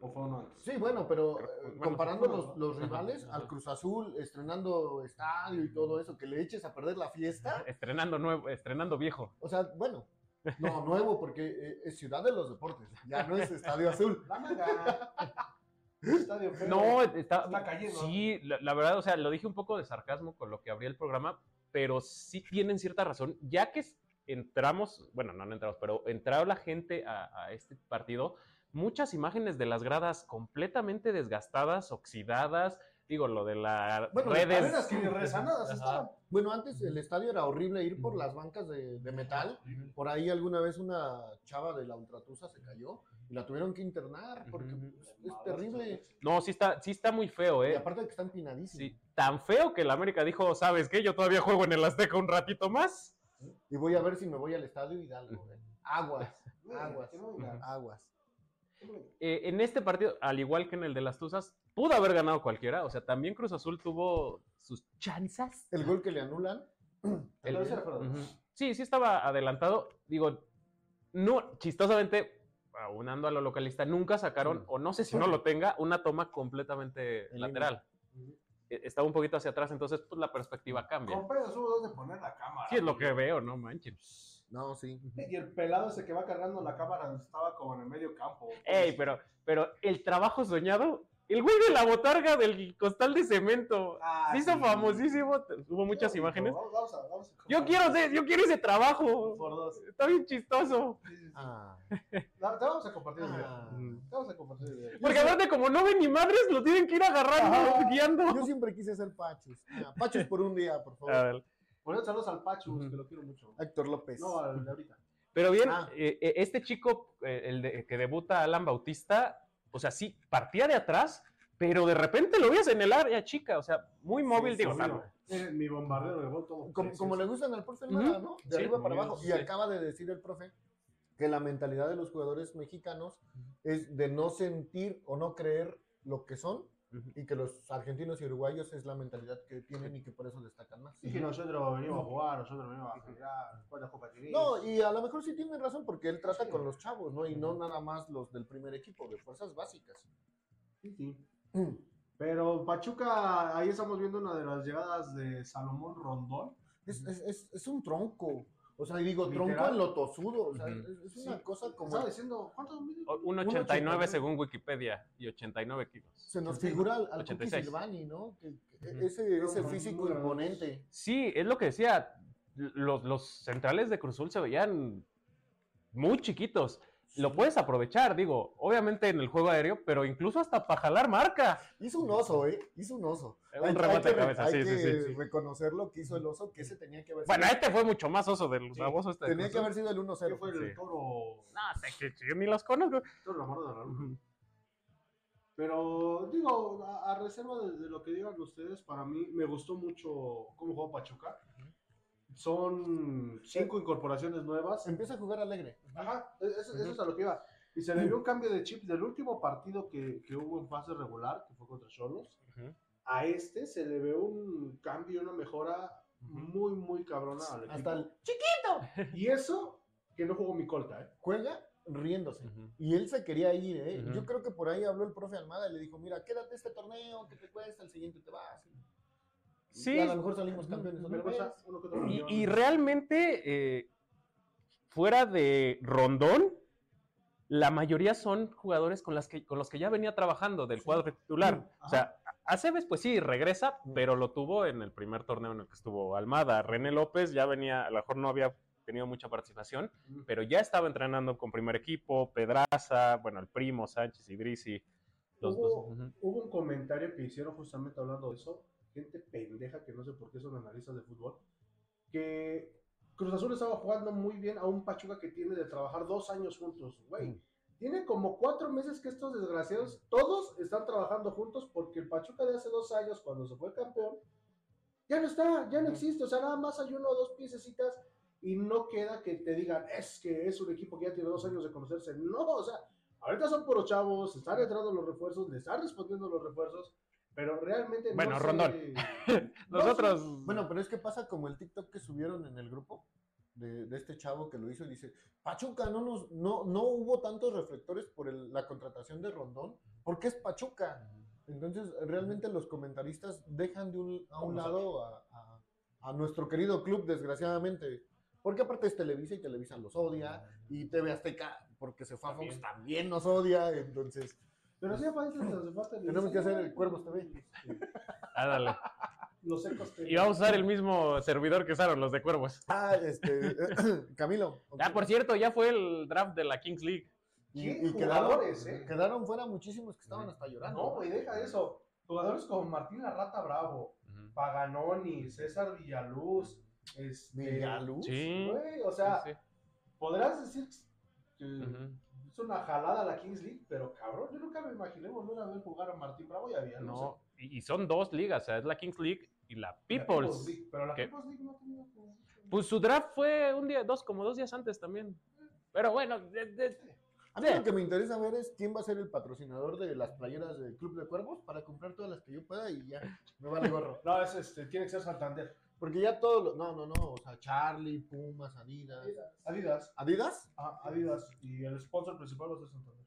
S2: ¿O fue uno antes?
S4: Sí, bueno, pero
S3: Pero,
S4: eh,
S3: bueno,
S4: comparando los,
S2: no,
S4: los
S3: ajá,
S4: rivales
S3: ajá.
S4: al Cruz Azul, estrenando estadio y todo eso, que le eches a perder la fiesta. [LAUGHS]
S3: Estrenando nuevo, estrenando viejo.
S4: O sea, bueno, no, nuevo, porque eh, es Ciudad de los Deportes, ya no es Estadio Azul. [LAUGHS]
S2: Estadio feo.
S3: No, está,
S2: Está cayendo.
S3: Sí, la, la verdad, o sea, lo dije un poco de sarcasmo con lo que abría el programa, pero sí tienen cierta razón. Ya que entramos, bueno, no, no entramos, pero entró la gente a, a este partido, muchas imágenes de las gradas completamente desgastadas, oxidadas. Digo, lo de las
S4: Bueno,
S3: redes.
S2: Arenas que [LAUGHS]
S3: Ajá.
S2: estaban.
S4: Bueno, antes el estadio era horrible ir por las bancas de, de metal. Por ahí alguna vez una chava de la Ultratusa se cayó y la tuvieron que internar porque pues, es terrible.
S3: No, sí está, sí está muy feo,
S4: Y
S3: ¿eh?
S4: aparte de que está empinadísimo.
S3: Sí, tan feo que el América dijo, ¿sabes qué? Yo todavía juego en el Azteca un ratito más.
S4: Y voy a ver si me voy al estadio Hidalgo. ¿eh? Aguas, aguas, aguas.
S3: Eh, en este partido, al igual que en el de las Tuzas, pudo haber ganado cualquiera. O sea, también Cruz Azul tuvo sus chanzas.
S4: El gol que le anulan. [CLEARS THROAT]
S2: El.
S3: Sí, sí estaba adelantado. Digo, no, chistosamente, aunando a lo localista, nunca sacaron, o no sé si no lo tenga, una toma completamente
S4: En
S3: lateral. Eh, Estaba un poquito hacia atrás, entonces pues la perspectiva cambia.
S2: Con pedos hubo poner la cámara.
S3: Sí, es lo que veo, no manches.
S4: No, sí. [LAUGHS]
S2: Y el pelado ese que va cargando la cámara estaba como en el medio campo.
S3: Ey, pero, pero el trabajo soñado, el güey de la botarga del costal de cemento,
S2: Ah,
S3: se hizo
S2: sí.
S3: famosísimo, hubo muchas
S2: Sí,
S3: imágenes.
S2: Vamos, vamos a, vamos a
S3: Yo quiero, ese- yo quiero ese trabajo.
S2: Por dos.
S3: Está bien chistoso.
S2: Sí, sí, sí.
S4: Ah, [LAUGHS]
S2: No, Te vamos a compartir el video.
S4: ah.
S2: Te vamos a compartir el video.
S3: Porque aparte, como no ven ni madres, lo tienen que ir agarrando, guiando.
S4: Yo siempre quise ser Pachus. Ah, Pachus por un día, por favor.
S3: A ver.
S2: Poner saludos al Pachus,
S3: Ujú.
S2: que lo quiero mucho.
S4: Héctor López.
S2: No, al de ahorita.
S3: Pero bien,
S4: Ah.
S3: eh, eh, este chico, eh, el de- que debuta Alan Bautista, o sea, sí, partía de atrás, pero de repente lo veías en el área chica, o sea, muy móvil,
S2: Sí,
S3: digo,
S2: eh, mi bombardero de todo.
S4: Como, como le gustan al profe Almada. ¿no? De
S3: Sí.
S4: arriba para abajo. Y
S3: Sí.
S4: acaba de decir el profe que la mentalidad de los jugadores mexicanos es de no sentir o no creer lo que son
S3: Ujú.
S4: y que los argentinos y uruguayos es la mentalidad que tienen y que por eso destacan más.
S2: Sí, que nosotros venimos a jugar, nosotros venimos a generar.
S4: No, y a lo mejor sí tienen razón porque él trata con los chavos, ¿no? Y no nada más los del primer equipo, de fuerzas básicas.
S2: Sí, sí. [CLEARS THROAT] Pero Pachuca, ahí estamos viendo una de las llegadas de Salomón Rondón.
S4: Es, es, es, es un tronco. O sea, y digo,
S2: Literal.
S4: tronco en lo tosudo. O sea,
S3: Ujú.
S4: es, es una
S2: Sí.
S4: cosa como.
S2: Estaba diciendo, ¿cuántos
S3: Un
S4: 1.89
S3: 89 según Wikipedia y 89 kilos.
S4: Se nos figura al, al Cookie
S3: 86.
S4: Silvani, ¿no? Que, que
S3: Ujú.
S4: ese, ese
S2: No,
S4: físico imponente.
S3: Sí, es lo que decía. Los, los centrales de Cruzul se veían muy chiquitos. Lo puedes aprovechar, digo, obviamente en el juego aéreo, pero incluso hasta para jalar marca.
S4: Hizo un oso, ¿eh? Hizo un oso.
S3: Un
S4: Hay-
S3: remate
S4: hay que
S3: de cabeza,
S4: hay
S3: sí,
S4: que
S3: sí, sí,
S4: reconocer lo que hizo el oso, que ese tenía que haber
S3: Bueno,
S4: sido.
S3: este fue mucho más oso del
S2: Sí.
S3: baboso este
S4: tenía que haber sido el
S2: ¿Qué
S4: 1-0.
S2: fue el
S3: Sí.
S2: toro?
S3: No sé, que yo ni los conozco.
S2: Toro la de. Pero digo, a, a reserva de, de lo que digan ustedes, para mí me gustó mucho cómo jugó Pachuca. Son cinco incorporaciones nuevas.
S4: Empieza a jugar alegre.
S2: Ajá, eso, eso es a lo que iba. Y se le vio un cambio de chip del último partido que, que hubo en fase regular, que fue contra Cholos. A este se le ve un cambio, una mejora muy, muy cabrona al equipo.
S4: Hasta el
S2: Y eso que no jugó mi colta, ¿eh?
S4: juega riéndose. Y él se quería ir, ¿eh? Yo creo que por ahí habló el profe Almada y le dijo, mira, quédate este torneo, que te cuesta, el siguiente te vas. Y-
S3: Sí.
S4: y a lo mejor salimos campeones
S2: uno que otro
S3: Y, y realmente, eh, fuera de Rondón, la mayoría son jugadores con, las que, con los que ya venía trabajando del cuadro titular. O sea, Aceves, pues sí, regresa, pero lo tuvo en el primer torneo en el que estuvo Almada. René López ya venía, a lo mejor no había tenido mucha participación, pero ya estaba entrenando con primer equipo, Pedraza, bueno, el primo, Sánchez, Idrisi, los
S2: hubo,
S3: dos. ujú.
S2: hubo un comentario que hicieron justamente hablando de eso, gente pendeja que no sé por qué son analistas de fútbol, que Cruz Azul estaba jugando muy bien a un Pachuca que tiene de trabajar dos años juntos, güey. Tiene como cuatro meses que estos desgraciados, todos están trabajando juntos porque el Pachuca de hace dos años, cuando se fue campeón, ya no está, ya no existe, o sea, nada más hay uno o dos piececitas y no queda que te digan, es que es un equipo que ya tiene dos años de conocerse. No, o sea, ahorita son puros chavos, están entrando los refuerzos, le están respondiendo los refuerzos, pero realmente
S3: Bueno,
S2: no
S3: Rondón. [LAUGHS]
S2: No,
S3: Nosotros.
S4: Bueno, pero es que pasa como el TikTok que subieron en el grupo de, de este chavo que lo hizo y dice, Pachuca, no, nos, no, no hubo tantos reflectores por el- la contratación de Rondón, porque es Pachuca. Entonces, realmente los comentaristas dejan de un, a un lado a, a- a nuestro querido club, desgraciadamente. Porque aparte es Televisa y Televisa los odia, y TV Azteca, porque se fue a Fox, también nos odia, entonces...
S2: Pero sí, aparte, nos falta
S4: Tenemos que hacer el Cuervos TV.
S3: Ah, dale.
S2: Los secos TV.
S3: Y vamos a usar el mismo servidor que usaron los de Cuervos.
S4: Ah, este, [COUGHS] Camilo.
S3: Ah, por cierto, ya fue el draft de la Kings League.
S4: Y,
S2: ¿Qué
S4: y quedaron,
S2: jugadores, eh?
S4: quedaron fuera muchísimos que estaban hasta llorando.
S2: No, güey, deja eso. Jugadores como Martín La Rata Bravo, Paganoni, César Villaluz, este,
S4: Villaluz.
S3: Sí.
S2: Güey, o sea,
S3: Sí, sí.
S2: podrás decir que
S3: Ujú.
S2: Es una jalada la Kings League, pero cabrón, yo nunca me imaginé volver a ver jugar a Martín Bravo y a Villaluz.
S3: No, y, y son dos ligas, o sea, es la Kings League y la
S2: La
S3: People's.
S2: League, pero la
S3: ¿Qué?
S2: People's League no ha tenido.
S3: Pues su draft fue un día, dos, como dos días antes también. Pero bueno, de- de-
S4: A mí lo que me interesa ver es quién va a ser el patrocinador de las playeras del Club de Cuervos para comprar todas las que yo pueda y ya me vale gorro.
S2: No, es este, tiene que ser Santander.
S4: Porque ya todos los. No, no, no. O sea, Charlie, Pumas, Adidas.
S2: Adidas.
S4: ¿Adidas?
S2: Ah, Adidas. Y el sponsor principal va a ser Santander.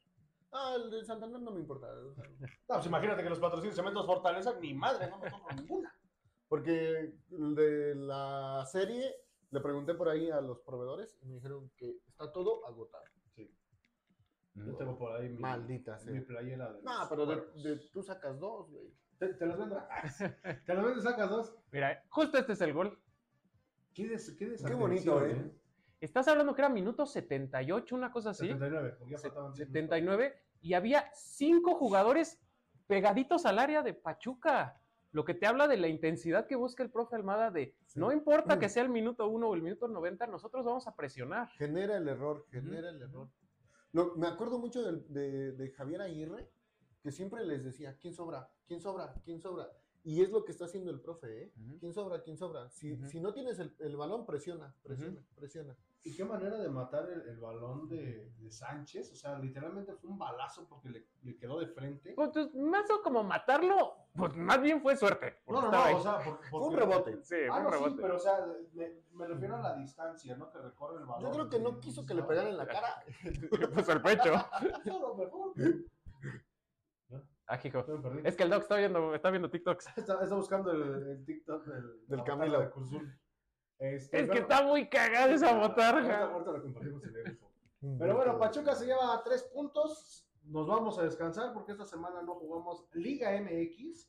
S4: Ah, el de Santander no me importa. o sea, [LAUGHS]
S2: No, pues imagínate que los patrocinios Cementos Fortaleza, ni madre, no me compro ninguna.
S4: Porque el de la serie le pregunté por ahí a los proveedores y me dijeron que está todo agotado.
S2: Yo tengo por ahí mi,
S4: Maldita sea.
S2: mi playera de
S4: No,
S2: los
S4: pero de,
S2: cuervos.
S4: de- tú sacas dos, güey.
S2: ¿Te, te los vendo? ¿Te los vendo sacas dos?
S3: mira, justo este es el gol.
S2: ¿Qué, des, qué,
S4: Qué bonito, ¿eh?
S3: Estás hablando que era minuto 78, una cosa así.
S2: 79, porque ya faltaban cien
S3: 79, y había cinco jugadores pegaditos al área de Pachuca. Lo que te habla de la intensidad que busca el profe Almada de
S4: Sí.
S3: no importa que [CLEARS THROAT] sea el minuto 1 o el minuto 90, nosotros vamos a presionar.
S4: Genera el error, genera el error. Lo- me acuerdo mucho de Javier Aguirre, que siempre les decía, ¿quién sobra? ¿Quién sobra? ¿Quién sobra? Y es lo que está haciendo el profe, ¿eh? ¿Quién sobra? ¿Quién sobra? Si, no tienes el, el balón, presiona, presiona, presiona.
S2: ¿Y qué manera de matar el, el balón de, de Sánchez? O sea, literalmente fue un balazo porque le, le quedó de frente.
S3: Pues, pues, más o como matarlo, pues más bien fue suerte.
S2: No, no, no,
S3: ahí.
S2: o sea,
S4: Fue un rebote.
S3: Sí, fue
S2: Ah,
S3: un
S2: no, sí,
S3: rebote.
S2: pero o sea, me, me refiero a la distancia, ¿no? Que recorre el balón.
S4: Yo creo que no quiso que le pegaran en la [LAUGHS] cara. [LAUGHS]
S3: Pues el pecho. [LAUGHS]
S2: Eso lo mejor.
S3: Ah. Es que el Doc está viendo, está viendo TikToks. [LAUGHS]
S2: Está, está buscando el, el TikTok del,
S4: Del Camilo.
S2: de. Este,
S3: Es que está muy cagada esa botarga.
S2: ahorita lo compartimos en el info. Pero bueno, Pachuca se lleva tres puntos. Nos vamos a descansar porque esta semana no jugamos Liga MX.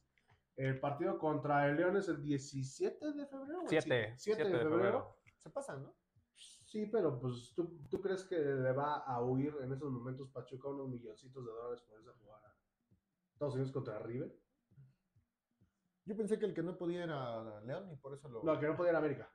S2: El partido contra el León es el 17 de febrero. o el
S3: Siete,
S2: 7
S3: siete
S2: de
S3: de
S2: febrero.
S3: febrero.
S4: Se pasan, ¿no?
S2: Sí, pero pues ¿tú, tú crees que le va a huir en esos momentos Pachuca unos milloncitos de dólares por esa jugada. Estados Unidos contra River.
S4: Yo pensé que el que no podía era León y por eso lo.
S2: No, que no podía ir a América.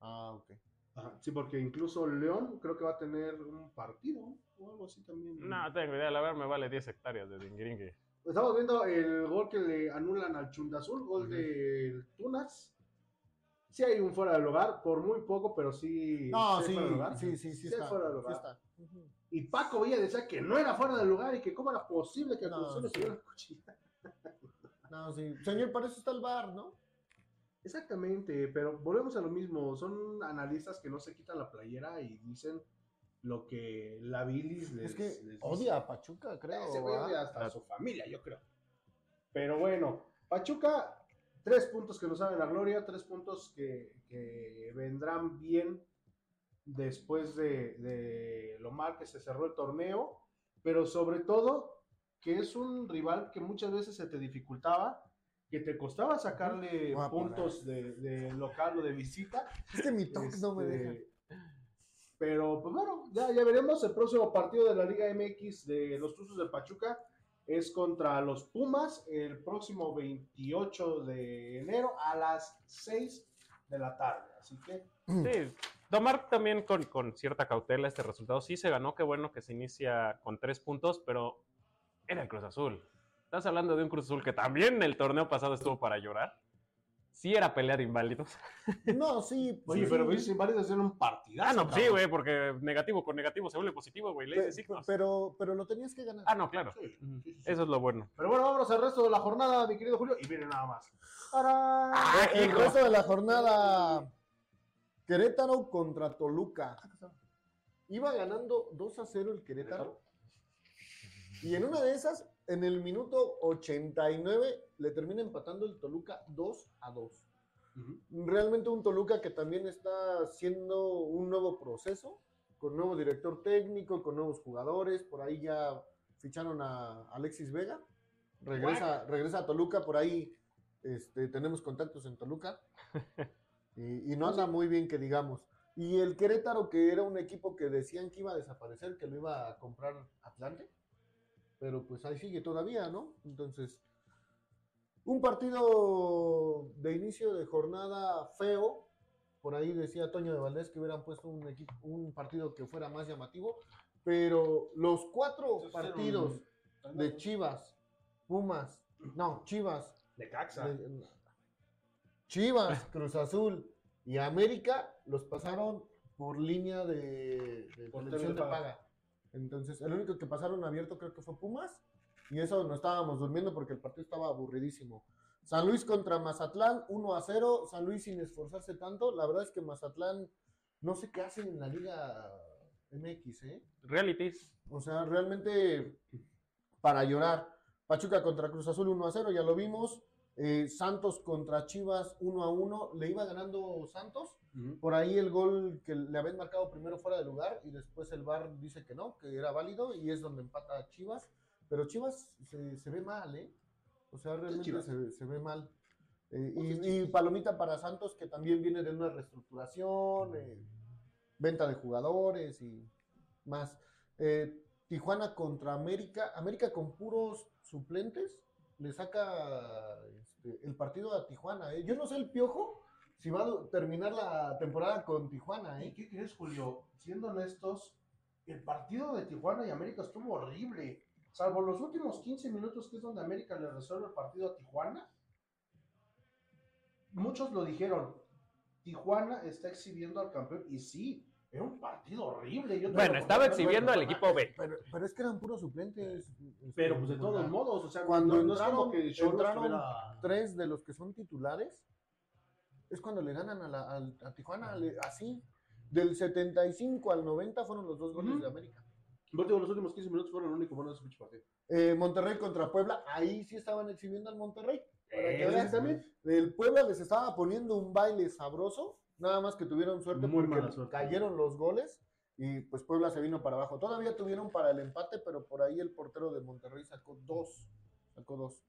S4: Ah, ok.
S2: Ajá, sí, porque incluso León creo que va a tener un partido o algo así también.
S3: No tengo idea, la verdad me vale 10 hectáreas de dingiringue.
S2: Estamos viendo el gol que le anulan al Chundazul, gol del Tunas. Sí hay un fuera de lugar, por muy poco, pero sí.
S4: No, sí,
S2: de
S4: sí, sí, sí,
S2: hay
S4: está.
S2: fuera de
S4: sí
S2: lugar.
S4: está. Ujú.
S2: Y Paco Villa decía que no era fuera de lugar y que cómo era posible que
S4: No, sí.
S2: estuviera cuchilla.
S4: No, sí. Señor, para eso está el bar, ¿no?
S2: Exactamente, pero volvemos a lo mismo. Son analistas que no se quitan la playera y dicen lo que la bilis les
S4: Es que
S2: les dice.
S4: odia a Pachuca, creo. ¿ah?
S2: odia hasta a su familia, yo creo. Pero bueno, Pachuca, tres puntos que nos saben la gloria, tres puntos que, que vendrán bien después de, de lo mal que se cerró el torneo, pero sobre todo que es un rival que muchas veces se te dificultaba, que te costaba sacarle
S4: a
S2: puntos de, de local o de visita.
S4: Es que mi toque no me
S2: Este,
S4: deja.
S2: Pero, pues bueno, ya, ya veremos. El próximo partido de la Liga MX de los Tuzos de Pachuca es contra los Pumas el próximo 28 de enero a las 6 de la tarde. Así que,
S3: Sí, tomar también con, con cierta cautela este resultado. Sí se ganó, qué bueno que se inicia con tres puntos, pero era el Cruz Azul. Estás hablando de un Cruz Azul que también el torneo pasado estuvo para llorar. Sí era pelea de inválidos. [LAUGHS]
S4: No, sí.
S2: oye,
S4: sí.
S2: pero Inválidos hacer un partidazo.
S3: Ah, no, sí, güey, porque negativo con negativo se vuelve positivo, güey. Ley de signos.
S4: Pero, pero lo tenías que ganar.
S3: Ah, no, claro.
S2: Sí,
S3: Ujú.
S2: sí, sí.
S3: Eso es lo bueno.
S2: Pero bueno, vámonos al resto de la jornada, mi querido Julio. Y miren nada más. ¡Tarán!
S3: Ah,
S4: el
S3: hijo.
S4: resto de la jornada. Querétaro contra Toluca. Iba ganando 2 a 0 el Querétaro. Y en una de esas, en el minuto 89, le termina empatando el Toluca 2 a 2.
S2: Ujú.
S4: Realmente un Toluca que también está haciendo un nuevo proceso, con nuevo director técnico, con nuevos jugadores. Por ahí ya ficharon a Alexis Vega. Regresa, regresa a Toluca, por ahí este, tenemos contactos en Toluca. [LAUGHS] Y, y no anda muy bien que digamos. Y el Querétaro, que era un equipo que decían que iba a desaparecer, que lo iba a comprar Atlante. Pero pues ahí sigue todavía, ¿no? Entonces, un partido de inicio de jornada feo. Por ahí decía Toño de Valdés que hubieran puesto un, equipo, un partido que fuera más llamativo. Pero los cuatro partidos
S2: un-
S4: de Chivas, Pumas, no, Chivas,
S2: De Caxa.
S4: de- Chivas, Cruz Azul y América los pasaron por línea de, de
S2: Por
S4: televisión de paga. Entonces, el único que pasaron abierto creo que fue Pumas. Y eso no estábamos durmiendo porque el partido estaba aburridísimo. San Luis contra Mazatlán, 1 a 0. San Luis sin esforzarse tanto. La verdad es que Mazatlán no sé qué hacen en la Liga MX, ¿eh?
S3: Realities.
S4: O sea, realmente para llorar. Pachuca contra Cruz Azul 1 a 0, ya lo vimos. Eh, Santos contra Chivas 1 a 1. Le iba ganando Santos. Por ahí el gol que le habían marcado primero fuera de lugar y después el VAR dice que no, que era válido y es donde empata Chivas. Pero Chivas se, se ve mal, ¿eh? O sea, realmente se, se ve mal. Eh,
S2: Pues es
S4: y, y palomita para Santos, que también viene de una reestructuración, eh, venta de jugadores y más. Eh, Tijuana contra América. América con puros suplentes le saca este, el partido a Tijuana. ¿eh? Yo no sé el piojo si va a terminar la temporada con Tijuana.
S2: ¿Y
S4: ¿eh?
S2: qué crees, Julio? Siendo honestos, el partido de Tijuana y América estuvo horrible. Salvo los últimos 15 minutos, que es donde América le resuelve el partido a Tijuana. muchos lo dijeron, Tijuana está exhibiendo al campeón y sí, era un partido horrible. Yo
S3: Bueno, estaba exhibiendo al equipo B.
S4: Pero, pero es que eran puros suplentes.
S2: Pero pues de todos modos, o sea,
S4: Cuando
S2: no, no es
S4: entraron,
S2: como que Cholos
S4: entraron
S2: tuviera-
S4: tres de los que son titulares, es cuando le ganan a, la, al- a Tijuana, le- así. Del 75 al 90 fueron los dos goles de América.
S2: Último, los últimos 15 minutos fueron lo único bueno de ese partido.
S4: Eh, Monterrey contra Puebla, ahí sí estaban exhibiendo al Monterrey. Para que
S2: Eh, también.
S4: El Puebla les estaba poniendo un baile sabroso, nada más que tuvieron suerte
S2: Muy
S4: porque
S2: suerte.
S4: cayeron los goles y pues Puebla se vino para abajo. Todavía tuvieron para el empate, pero por ahí el portero de Monterrey sacó dos. Sacó dos.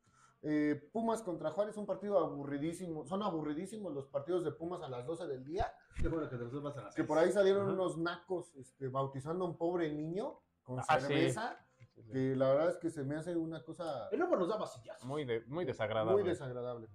S4: Eh, Pumas contra Juárez, un partido aburridísimo. Son aburridísimos los partidos de Pumas a las 12 del día.
S2: Qué bueno que te a las
S4: Que por ahí salieron
S2: Ajá.
S4: unos nacos este, bautizando a un pobre niño con
S3: Ah, sí.
S4: cerveza. Que la verdad es que se me hace una cosa
S2: El nos da vasillazos.
S3: Muy, de- muy desagradable.
S4: muy desagradable.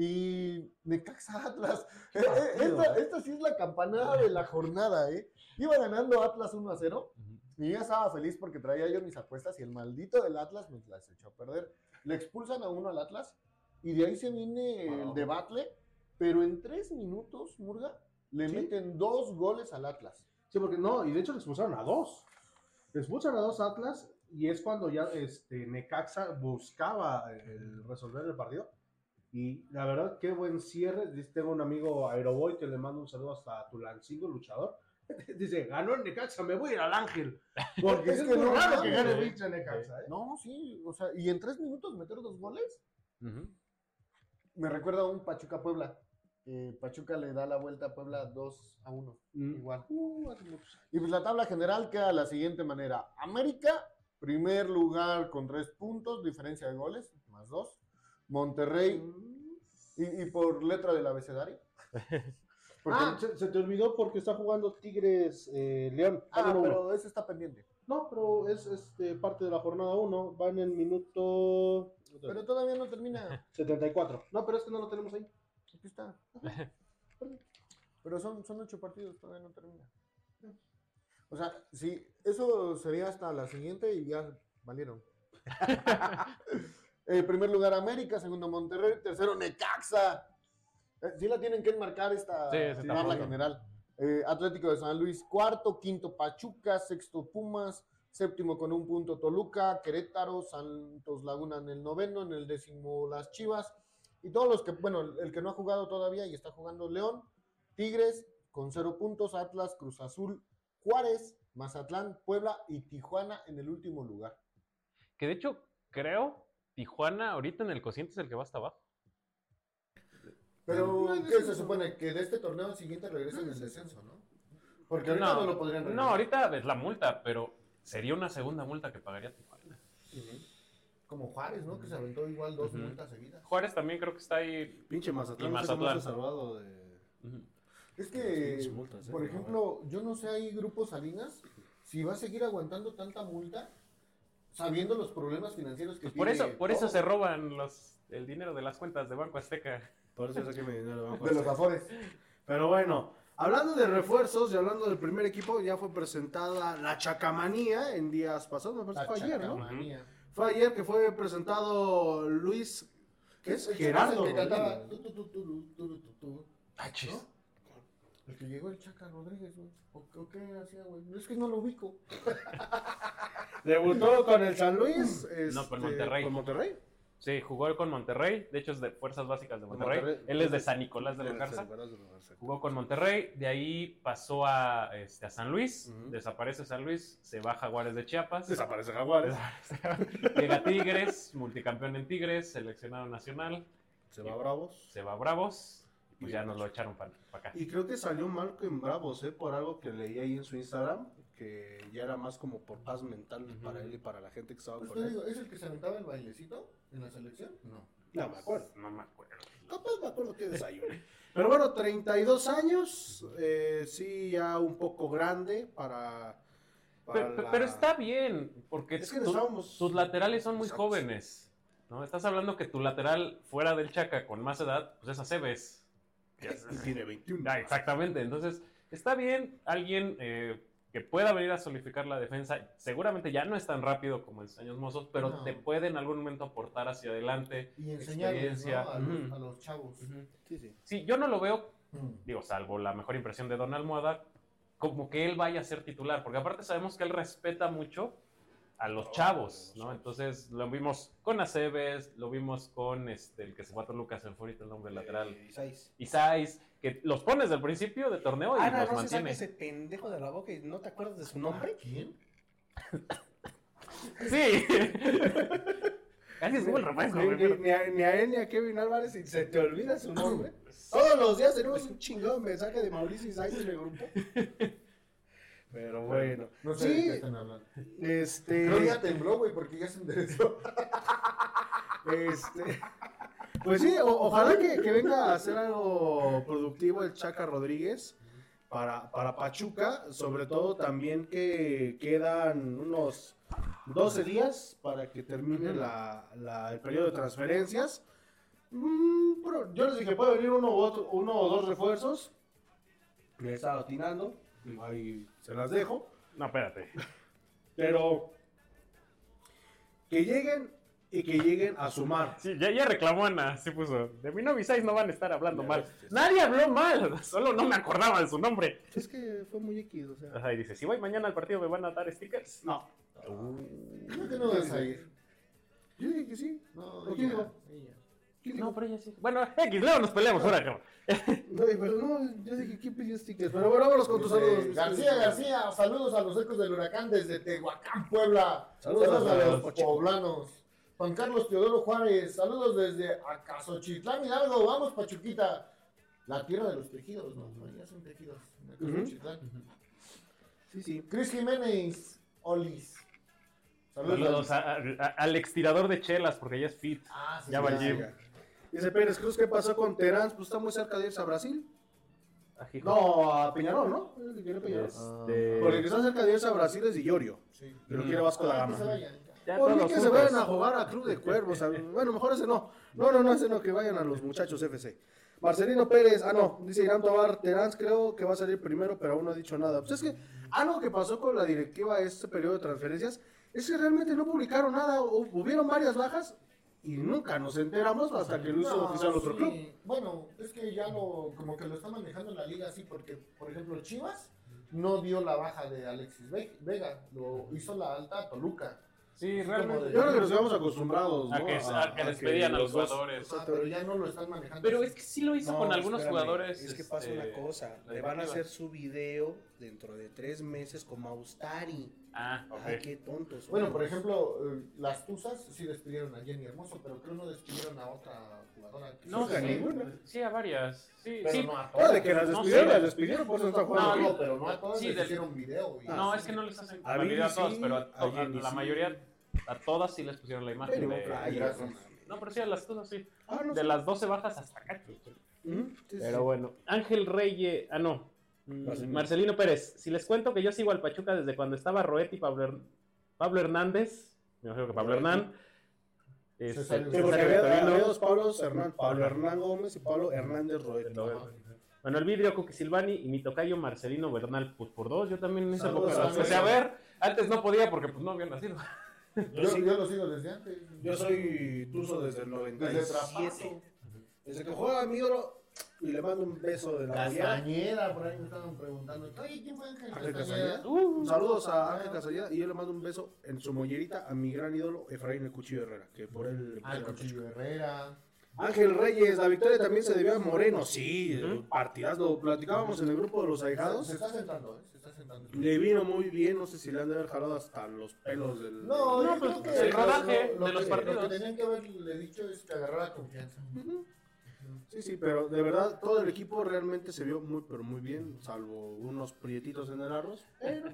S4: Y Necaxa Atlas. Eh,
S2: Qué
S4: eh,
S2: partido,
S4: esta,
S2: eh.
S4: esta sí es la campanada de la jornada, ¿eh? Iba ganando Atlas 1 a 0
S3: Ujú.
S4: y ya estaba feliz porque traía yo mis apuestas y el maldito del Atlas me las echó a perder. Le expulsan a uno al Atlas y de ahí se viene el debate, pero en tres minutos, Murga, le
S2: Sí.
S4: meten dos goles al Atlas.
S2: Sí, porque no, y de hecho le expulsaron a dos. Le expulsan a dos Atlas y es cuando ya este, Necaxa buscaba el resolver el partido. Y la verdad, qué buen cierre. Dice, Tengo un amigo Aeroboy que le mando un saludo hasta Tulancingo, luchador. [LAUGHS] Dice, ganó el Necaxa, me voy a ir al Ángel. [LAUGHS] Porque es,
S4: Es
S2: que
S4: no
S2: raro que gane el pinche Necaxa. ¿eh?
S4: No, sí, o sea, y en tres minutos meter dos goles. Me recuerda a un Pachuca Puebla. Pachuca le da la vuelta a Puebla 2 a 1.
S2: Mm.
S4: Igual.
S2: Uh, hace muchos años.
S4: Y pues la tabla general queda de la siguiente manera. América, primer lugar con 3 puntos, diferencia de goles, más 2. Monterrey, y, y por letra del abecedario. [LAUGHS] Porque-
S2: Ah, se, se te olvidó porque está jugando Tigres eh, León.
S4: ah, pero ese está pendiente.
S2: No, pero es este, parte de la jornada 1. Va en el minuto
S4: Pero todavía no termina. [LAUGHS]
S2: 74. No, pero es que no lo tenemos ahí.
S4: Aquí está. [LAUGHS] Pero son, son 8 partidos, todavía no termina. O sea, sí, eso sería hasta la siguiente y ya valieron. Eh, primer lugar América, segundo Monterrey, tercero Necaxa. Eh, sí la tienen que enmarcar esta
S3: Sí,
S4: tabla general. Eh, Atlético de San Luis cuarto, quinto Pachuca, sexto Pumas, séptimo con un punto Toluca, Querétaro, Santos Laguna en el noveno, en el décimo las Chivas. Y todos los que, bueno, el que no ha jugado todavía y está jugando León, Tigres con cero puntos, Atlas, Cruz Azul, Juárez, Mazatlán, Puebla y Tijuana en el último lugar.
S3: Que de hecho, creo, Tijuana ahorita en el cociente es el que va hasta abajo.
S4: Pero,
S2: No,
S4: ¿qué
S2: no,
S4: se
S2: no.
S4: supone? Que de este torneo siguiente regresen el descenso, ¿no? Porque ahorita no, lo podrían
S3: no,
S4: regresar.
S3: ahorita es la multa, pero sería una segunda multa que pagaría Tijuana.
S4: Como Juárez, ¿no? Que se aventó igual dos
S3: Ujú.
S4: multas seguidas.
S3: Juárez también creo que está ahí.
S2: Pinche Mazatlán.
S3: Y
S2: no
S3: Mazatlán.
S2: salvado de...
S4: Es que,
S2: multas, ¿eh?
S4: por ejemplo, yo no sé ahí Grupo Salinas si va a seguir aguantando tanta multa sabiendo los problemas financieros que
S3: Pues por
S4: tiene
S3: eso, por eso se roban los, el dinero de las cuentas de Banco Azteca.
S2: Por eso saqué mi dinero de Banco
S4: de los
S2: Azteca.
S4: Afores.
S2: Pero bueno, hablando de refuerzos y hablando del primer equipo, ya fue presentada la Chacamanía en días pasados, me parece que fue ayer, ¿no?
S4: Chacamanía.
S2: Fue ayer que fue presentado Luis, ¿qué es? Gerardo.
S4: que El que llegó el Chaca Rodríguez, güey. ¿O, o qué hacía, güey? Es que no lo ubico. [LAUGHS]
S2: Debutó con el San Luis.
S3: No, con
S2: este,
S3: Monterrey.
S2: Con Monterrey.
S3: Sí, jugó con Monterrey, de hecho es de Fuerzas Básicas de Monterrey.
S2: Monterrey.
S3: Él es de San Nicolás de los
S2: Sí,
S3: Garza. Jugó con Monterrey, de ahí pasó a, este, a San Luis, desaparece San Luis, se va a Jaguares de Chiapas.
S2: Desaparece Jaguares. [LAUGHS]
S3: Llega a Tigres, multicampeón en Tigres, seleccionado nacional,
S2: Se va a Bravos.
S3: se va a Bravos, pues ya nos lo echaron para acá.
S2: Y creo que salió mal en Bravos, ¿eh? Por algo que leí ahí en su Instagram, que ya era más como por paz mental para él y para la gente que estaba
S4: Pues
S2: él.
S4: digo, ¿es el que se aventaba el bailecito en la selección? No.
S2: No me acuerdo.
S3: No me acuerdo.
S2: Capaz me acuerdo que desayuné. [LAUGHS] Pero bueno, 32 años, eh, sí, ya un poco grande para... para
S3: Pero,
S2: la-
S3: pero está bien, porque
S2: Es que
S3: tu-
S2: necesitábamos-
S3: tus laterales son muy
S2: Exacto.
S3: jóvenes. ¿no? Estás hablando que tu lateral fuera del Chaca con más edad, pues es Aceves. [LAUGHS]
S2: Y tiene 21.
S3: Ah, exactamente, entonces está bien alguien eh, que pueda venir a solidificar la defensa. Seguramente ya no es tan rápido como en años mozos, pero
S4: No.
S3: te puede en algún momento aportar hacia adelante.
S4: Y
S3: experiencia.
S4: ¿no? a, los, a los chavos.
S2: Sí, sí.
S3: Sí, yo no lo veo,
S4: Mm.
S3: digo, salvo la mejor impresión de Don Almohada, como que él vaya a ser titular, porque aparte sabemos que él respeta mucho a los chavos, ¿no? Entonces lo vimos con Aceves, lo vimos con este, el que se fue a Toluca, se me fue ahorita el nombre lateral,
S2: Eh, Isais.
S3: Isais, que los pones el principio de torneo y
S2: Ah, no,
S3: los
S2: no se
S3: mantiene.
S2: ese pendejo de la boca y no te acuerdas de su nombre.
S4: ¿Quién? [LAUGHS]
S3: Sí. [LAUGHS] Casi el refresco,
S2: Ni,
S3: güey,
S2: ni-
S3: pero-
S2: ni a, ni a él ni a Kevin Álvarez y se te olvida su nombre. [LAUGHS] Todos los días tenemos un chingado mensaje de Mauricio Isais en el grupo. Pero bueno.
S4: No sé de qué están hablando.
S2: este.
S4: Creo ya tembló, güey, porque ya se enderezó. [LAUGHS]
S2: Este, pues sí, o- ojalá que, que venga a hacer algo productivo el Chaca Rodríguez para, para Pachuca, sobre todo también que quedan unos 12 días para que termine la, la- el periodo de transferencias. Mm, yo les dije, puede venir uno, u otro- uno o dos refuerzos. Me estaba atinando, ahí se las dejo.
S3: No, espérate.
S2: Pero que lleguen y que lleguen a sumar.
S3: Sí, ya, ya reclamó Ana, sí puso. De mi novia Isais no van a estar hablando mal. Nadie habló mal, [LAUGHS] solo no me acordaba de su nombre.
S2: Es que fue muy X, o sea.
S3: Ajá, y dice, si voy mañana al partido me van a dar stickers.
S2: No.
S4: ¿Por qué no vas a ir?
S2: Yo dije que sí.
S4: No,
S2: ¿O quién
S4: ella.
S3: No, pero ella sí. Bueno, [LAUGHS] X, luego nos peleamos ahora, cabrón.
S2: No, pero no, yo dije que pidió stickers. Pero bueno, vámonos con tus saludos.
S4: Eh, García García, saludos a los ecos del huracán desde Tehuacán, Puebla.
S2: Saludos
S4: Saludos,
S2: a
S4: a
S2: los
S4: poblanos. Juan Carlos Teodoro Juárez, saludos desde Acasochitlán Hidalgo. Vamos, Pachuquita. La tierra de los tejidos, ¿no? Allá son tejidos. Acasochitlán.
S2: Sí, sí.
S4: Cris Jiménez, Olis. Saludos.
S3: Saludos a- a- a- al extirador de chelas, porque ya es fit.
S4: Ah, sí,
S3: Ya
S4: sí,
S3: va gym.
S2: Dice Pérez Cruz, ¿qué pasó con Terán? Pues está muy cerca de irse a Brasil.
S3: Ajijo.
S2: No, a Peñarol, ¿no? Es el que quiere Peñarol.
S3: Este...
S2: Porque el que está cerca de irse a Brasil es Dillorio.
S4: Sí.
S2: Lo quiere Vasco da
S4: Ah,
S2: Gama. Por mí que se vayan a jugar a Club de Cuervos. a- Bueno, mejor ese no. No, no, no, ese no, que vayan a los muchachos FC. Marcelino Pérez, ah, no, dice Irán Tobar, Terán creo que va a salir primero, pero aún no ha dicho nada. Pues es que algo que pasó con la directiva este periodo de transferencias es que realmente no publicaron nada. Hu- Hubieron varias bajas y nunca nos enteramos hasta que lo hizo
S4: No,
S2: oficial otro
S4: sí.
S2: club.
S4: Bueno, es que ya lo, como que lo está manejando la liga así, porque, por ejemplo, Chivas no dio la baja de Alexis Ve- Vega, lo hizo la alta a Toluca.
S3: Sí, realmente.
S2: Yo creo que nos quedamos acostumbrados, ¿no?
S3: A que- a que despedían a los
S2: dos-
S3: jugadores.
S4: Ah, pero ya no lo están manejando.
S3: Pero es que sí lo hizo
S2: No,
S3: con algunos
S2: espérame,
S3: jugadores.
S2: Es que pasa
S3: este,
S2: una cosa. Le van a hacer su video dentro de tres meses como Austari.
S3: Ah, ok.
S2: Ay, qué tontos.
S4: Bueno, por ejemplo, eh, las Tuzas sí despidieron a Jenny Hermoso, pero creo no despidieron a otra
S3: No,
S4: sí,
S2: a ninguna.
S3: sí, a varias. Sí,
S4: Pero
S3: sí.
S4: no a
S2: Ah,
S4: todas.
S2: de que las
S3: No,
S2: despidieron,
S3: sí.
S2: las despidieron, por eso está jugando.
S3: No.
S4: No, pero no a todas
S3: Sí,
S4: les
S3: del-
S4: hicieron video. Y
S3: No, es que no les hacen
S2: A
S3: validar a todas,
S2: sí,
S3: pero a, la
S2: sí.
S3: mayoría, a todas sí les pusieron la imagen
S2: Pero,
S3: de...
S2: no
S3: pero sí, a las todas sí.
S2: Ah, no
S3: De las 12 bajas hasta acá.
S2: Sí,
S3: Pero bueno, Ángel Reyes, ah no, Mm,
S2: Marcelino.
S3: Pérez, si les cuento que yo sigo al Pachuca desde cuando estaba Roet y Pablo, Her- Pablo Hernández, me imagino que Pablo Hernán, este,
S2: Sí, porque había, había dos Pablos Hernán, Pablo Hernán Gómez y Pablo Hernández.
S3: Bueno, el vidrio Coqui Silvani y mi tocayo Marcelino Bernal, pues por dos, yo también en esa época
S4: Ángel.
S3: empecé a ver, antes no podía porque pues no habían nacido. [LAUGHS]
S4: Yo, yo lo sigo desde antes.
S2: Yo soy Tuzo desde el
S4: Desde
S2: 97.
S4: Trapazo.
S2: Desde que juega mi ídolo y le mando un beso de la.
S4: Castañeda, por ahí me estaban preguntando. Oye, ¿quién fue Ángel
S2: Ángel
S4: Castañeda?
S2: Castañeda.
S3: Uh,
S2: Saludos a Ángel Casalleda y yo le mando un beso en su mollerita a mi gran ídolo Efraín el Cuchillo Herrera, que por él le
S4: Ah, el Cuchillo Herrera.
S2: Ángel Reyes, la victoria también se debió a Moreno, sí,
S3: Ujú.
S2: partidas, lo platicábamos en el grupo de los
S4: Se
S2: ahijados.
S4: está sentando, ¿eh? Se está sentando.
S2: Le vino muy bien, no sé si le han de haber jalado hasta los pelos del...
S4: No,
S3: No, pues,
S4: que
S3: el rodaje
S4: lo, lo
S3: de los
S4: que,
S3: partidos.
S4: Lo que tenían que haberle dicho es que agarrara confianza.
S2: Sí, sí, pero de verdad todo el equipo realmente se vio muy, pero muy bien, salvo unos prietitos en el arroz, pero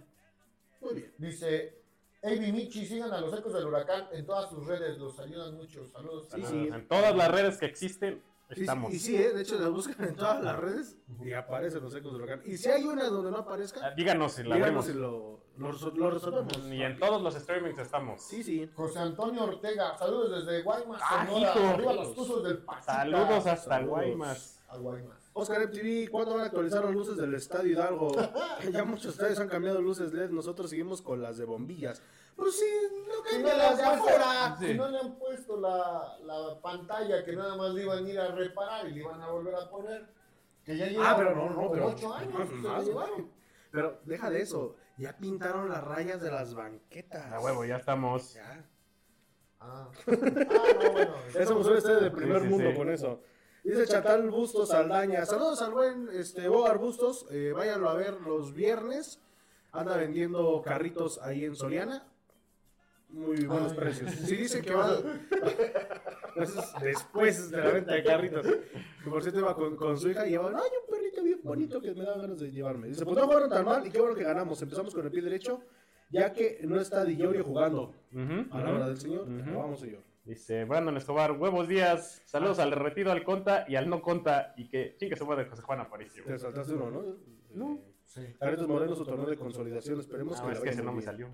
S2: muy bien.
S4: Dice, Avi Michi, sigan a los ecos del huracán en todas sus redes, los ayudan mucho. Saludos.
S2: Sí, sí.
S3: En todas las redes que existen, estamos.
S2: Y sí, eh, de hecho, la buscan en todas las redes y aparecen los ecos del huracán. Y si hay una donde no aparezca,
S3: Ah, Díganos si la
S2: díganos
S3: vemos.
S2: si lo, Lo, lo resolvemos.
S3: Y en todos los streamings estamos.
S2: Sí, sí.
S4: José Antonio Ortega, saludos desde Guaymas,
S3: Ah,
S4: Sonora.
S3: hijo.
S4: Arriba los tuzos del.
S3: Saludos hasta
S2: Saludos.
S3: Guaymas.
S4: A Guaymas.
S2: Oscar MTV, ¿cuándo van a actualizar las luces del Estadio Hidalgo? [LAUGHS] ya muchos estadios han cambiado luces LED, nosotros seguimos con las de bombillas. Pues sí, no
S4: le
S2: las de afuera.
S3: Sí.
S4: si no le han puesto la, la pantalla que nada más le iban a ir a reparar y le iban a volver a poner, que ya lleva
S2: Ah, pero no, no, pero-
S4: ocho años
S2: más,
S4: se
S2: más,
S4: llevaron.
S2: Pero deja de eso, ya pintaron las rayas de las banquetas.
S3: A huevo, ya estamos.
S2: Ya.
S4: Ah, [LAUGHS] ah no, [LAUGHS] bueno.
S2: Somos un estadio de primer
S3: Sí, sí,
S2: mundo
S3: sí.
S2: con eso. Dice Chatal Bustos Saldaña. Saludos al buen este, Bogar Bustos. Eh, váyanlo a ver los viernes. Anda vendiendo carritos ahí en Soriana. Muy buenos
S4: Ay.
S2: precios. Si dice que va. [LAUGHS] Eso es después de la venta de carritos. Que por cierto iba con, con su hija y llevaban. ¡Ay, un perrito bonito que me da ganas de llevarme! Dice: Pues no jugaron tan mal y qué bueno que ganamos. Empezamos con el pie derecho. Ya que no está Di Llorio jugando. A la hora del señor,
S3: Ujú.
S2: vamos señor.
S3: Dice Brandon Escobar, huevos días, saludos al derretido, al conta y al no conta, y que chingue su madre José Juan Aparicio.
S2: Te saltaste uno, ¿no?
S3: No.
S4: Sí.
S2: Carlitos Moreno, su torneo de consolidación, esperemos
S3: No,
S2: que
S3: es que ese no me salió.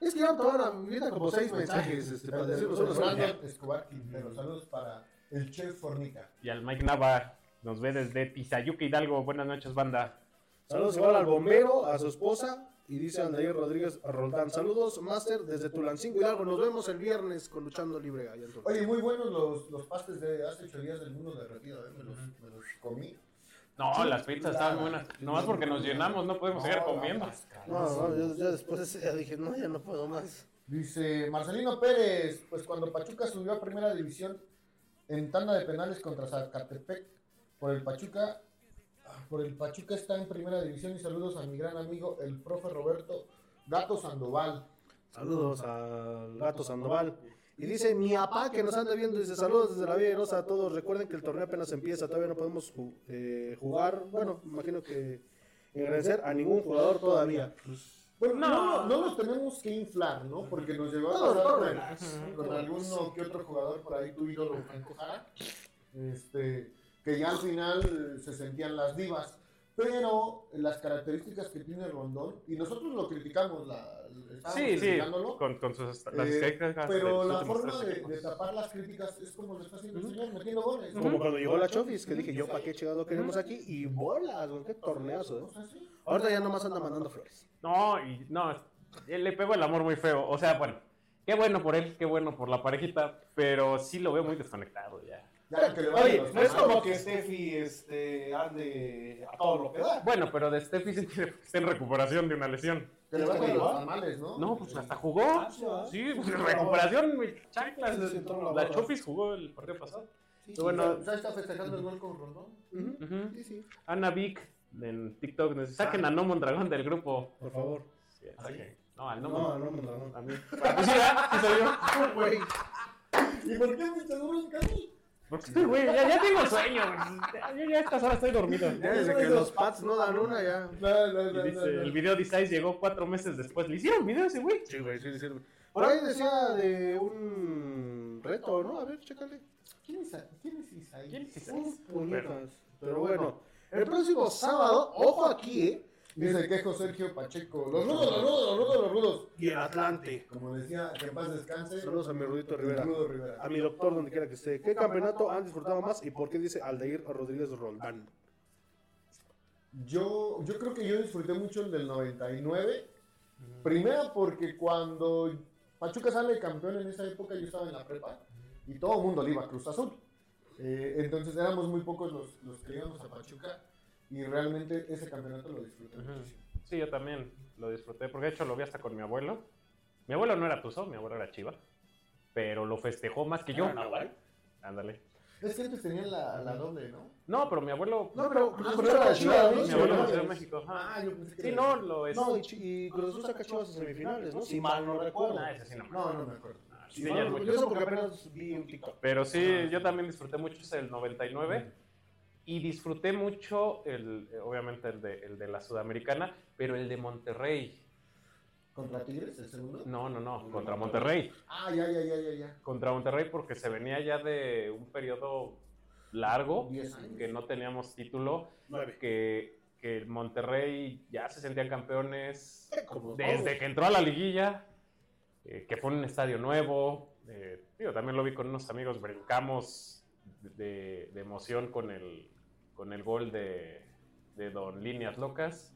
S2: Es que ya toda la vida como seis mensajes este, para decirnos solo
S4: Escobar Quintero, saludos para el chef Fornica.
S3: Y al Mike Nava, nos ve desde Tizayuca Hidalgo, buenas noches banda.
S2: Saludos igual al bombero, a su esposa y dice Aldair Rodríguez Roldán. Saludos, Master, desde Tulancingo Hidalgo. Nos vemos el viernes con Luchando Libre allá en Tulum.
S4: Oye, muy buenos los, los pastes de hace ocho días del mundo derretido, ¿eh? me, los, me los comí.
S3: No, las pizzas estaban buenas, nomás porque nos llenamos, no podemos seguir
S4: No,
S3: comiendo.
S2: No, no, yo, ya después de ese día dije, no, ya no puedo más.
S4: Dice Marcelino Pérez, pues cuando Pachuca subió a primera división en tanda de penales contra Zacatepec por el Pachuca, por el Pachuca está en primera división y saludos a mi gran amigo el profe Roberto Gato Sandoval.
S2: Saludos al gato Sandoval. Y dice mi papá que nos anda viendo, dice saludos desde la Villa a todos. Recuerden que el torneo apenas empieza, todavía no podemos eh, jugar. Bueno, imagino que agradecer a ningún jugador todavía. Pues,
S4: Bueno, no,
S3: No.
S4: no, nos tenemos que inflar, ¿no? Porque nos llegó a pasar con- con, alguno que otro jugador por ahí, tu ídolo Franco Jara, este, que ya al final eh, se sentían las divas. Pero las características que tiene Rondón, y nosotros lo criticamos, la, estábamos
S3: Sí, sí, con, con sus las
S4: eh,
S3: críticas de
S4: pero la forma de, tapar las críticas es como lo está haciendo el señor, metiendo goles.
S2: como cuando llegó la Chofis, que dije yo, ¿para qué chingado queremos aquí? Y bolas, güey, qué torneazo, ¿eh? Ahorita ya nomás anda mandando flores.
S3: No, y no, él le pegó el amor muy feo. O sea, bueno, qué bueno por él, qué bueno por la parejita, pero sí lo veo muy desconectado ya.
S4: Ya, que le
S2: Oye, no es como que Steffi este, ande a todo lo que da.
S3: Bueno, pero de Steffi sí tiene- está en recuperación de una lesión.
S4: Que le
S2: ¿Está
S4: vayan los tamales, ¿no?
S3: No, pues hasta jugó.
S2: Ah, sí.
S3: Sí, pues, en recuperación, güey. Chanclas.
S2: Sí, sí, la.
S3: Chofis jugó el partido pasado.
S2: Sí,
S3: bueno,
S4: ahí está festejando el gol con Rondón.
S2: Sí, sí.
S3: Ana Vic en TikTok nos saquen a No Mondragón del grupo.
S2: Por favor.
S3: Sí, saquen. No, al No
S2: No,
S3: Mondragón. A mí. Ah, Pues [LAUGHS] sí. Sí. [LAUGHS]
S2: Güey.
S4: ¿Y por qué me seguro en Cali?
S3: Porque estoy, güey, ya, ya tengo sueño. güey. Ya, yo ya a estas horas estoy dormido.
S2: Ya desde que los Pats no dan una, ya.
S4: No, no,
S3: Y
S4: no,
S3: dice,
S4: no, no.
S3: el video de Size llegó cuatro meses después. ¿Le hicieron video ese güey?
S2: Sí, güey, sí, sí. Por ahí decía de un reto, ¿no? A ver, chécale.
S4: ¿Quién es, ¿Quién es?
S3: ¿Quién es?
S2: Uf, bonitas. Pero bueno, el próximo sábado, ojo aquí, ¿eh?
S4: Dice el quejo Sergio Pacheco. Los rudos, los rudos, los rudos, los rudos.
S2: Y el Atlante.
S4: Como decía, que en paz descanse.
S2: Saludos a mi Rudito Rivera.
S4: Rudo Rivera.
S2: A mi doctor, donde quiera que esté. ¿Qué campeonato han disfrutado más y por qué dice Aldair Rodríguez Roldán?
S4: Yo, yo creo que yo disfruté mucho el del 99. Primero porque cuando Pachuca sale campeón en esa época, yo estaba en la prepa y todo el mundo le iba a Cruz Azul. Eh, entonces éramos muy pocos los, los que íbamos a Pachuca y realmente ese campeonato lo disfruté muchísimo.
S3: Sí, yo también lo disfruté, porque de hecho lo vi hasta con mi abuelo. Mi abuelo no era Tuzo, mi abuelo era Chiva, pero lo festejó más que yo.
S2: Ah.
S3: Ándale.
S4: Es que antes tenían la, la doble, ¿no?
S3: No, pero mi abuelo...
S2: No, pero Cruz
S4: Ah,
S2: Azul saca Chivas, ¿no?
S3: mi abuelo nació en México. ajá.
S4: Ah, yo pensé que
S3: Sí,
S4: era-
S3: no, lo es...
S2: No, y, Cruz Azul saca Chivas en semifinales, ¿no? Si mal no recuerdo.
S3: Ah, ese sí no me
S4: No, no me acuerdo.
S3: Sí,
S2: Sí, yo eso porque apenas vi un TikTok.
S3: Pero sí, yo también disfruté mucho ese del 99 y disfruté mucho, el, eh, obviamente, el de, el de la Sudamericana, pero el de Monterrey.
S4: ¿Contra Tigres, el segundo?
S3: No, no, no, contra Monterrey.
S4: Ah, ya, ya, ya, ya, ya.
S3: Contra Monterrey porque se venía ya de un periodo largo,
S4: Diez años.
S3: que no teníamos título,
S2: Nueve.
S3: que que Monterrey ya se sentían campeones
S2: Como
S3: desde
S2: todos.
S3: que entró a la liguilla, eh, que fue un estadio nuevo. eh, digo, también lo vi con unos amigos, brincamos de, de emoción con el, con el gol de, de Don Líneas Locas.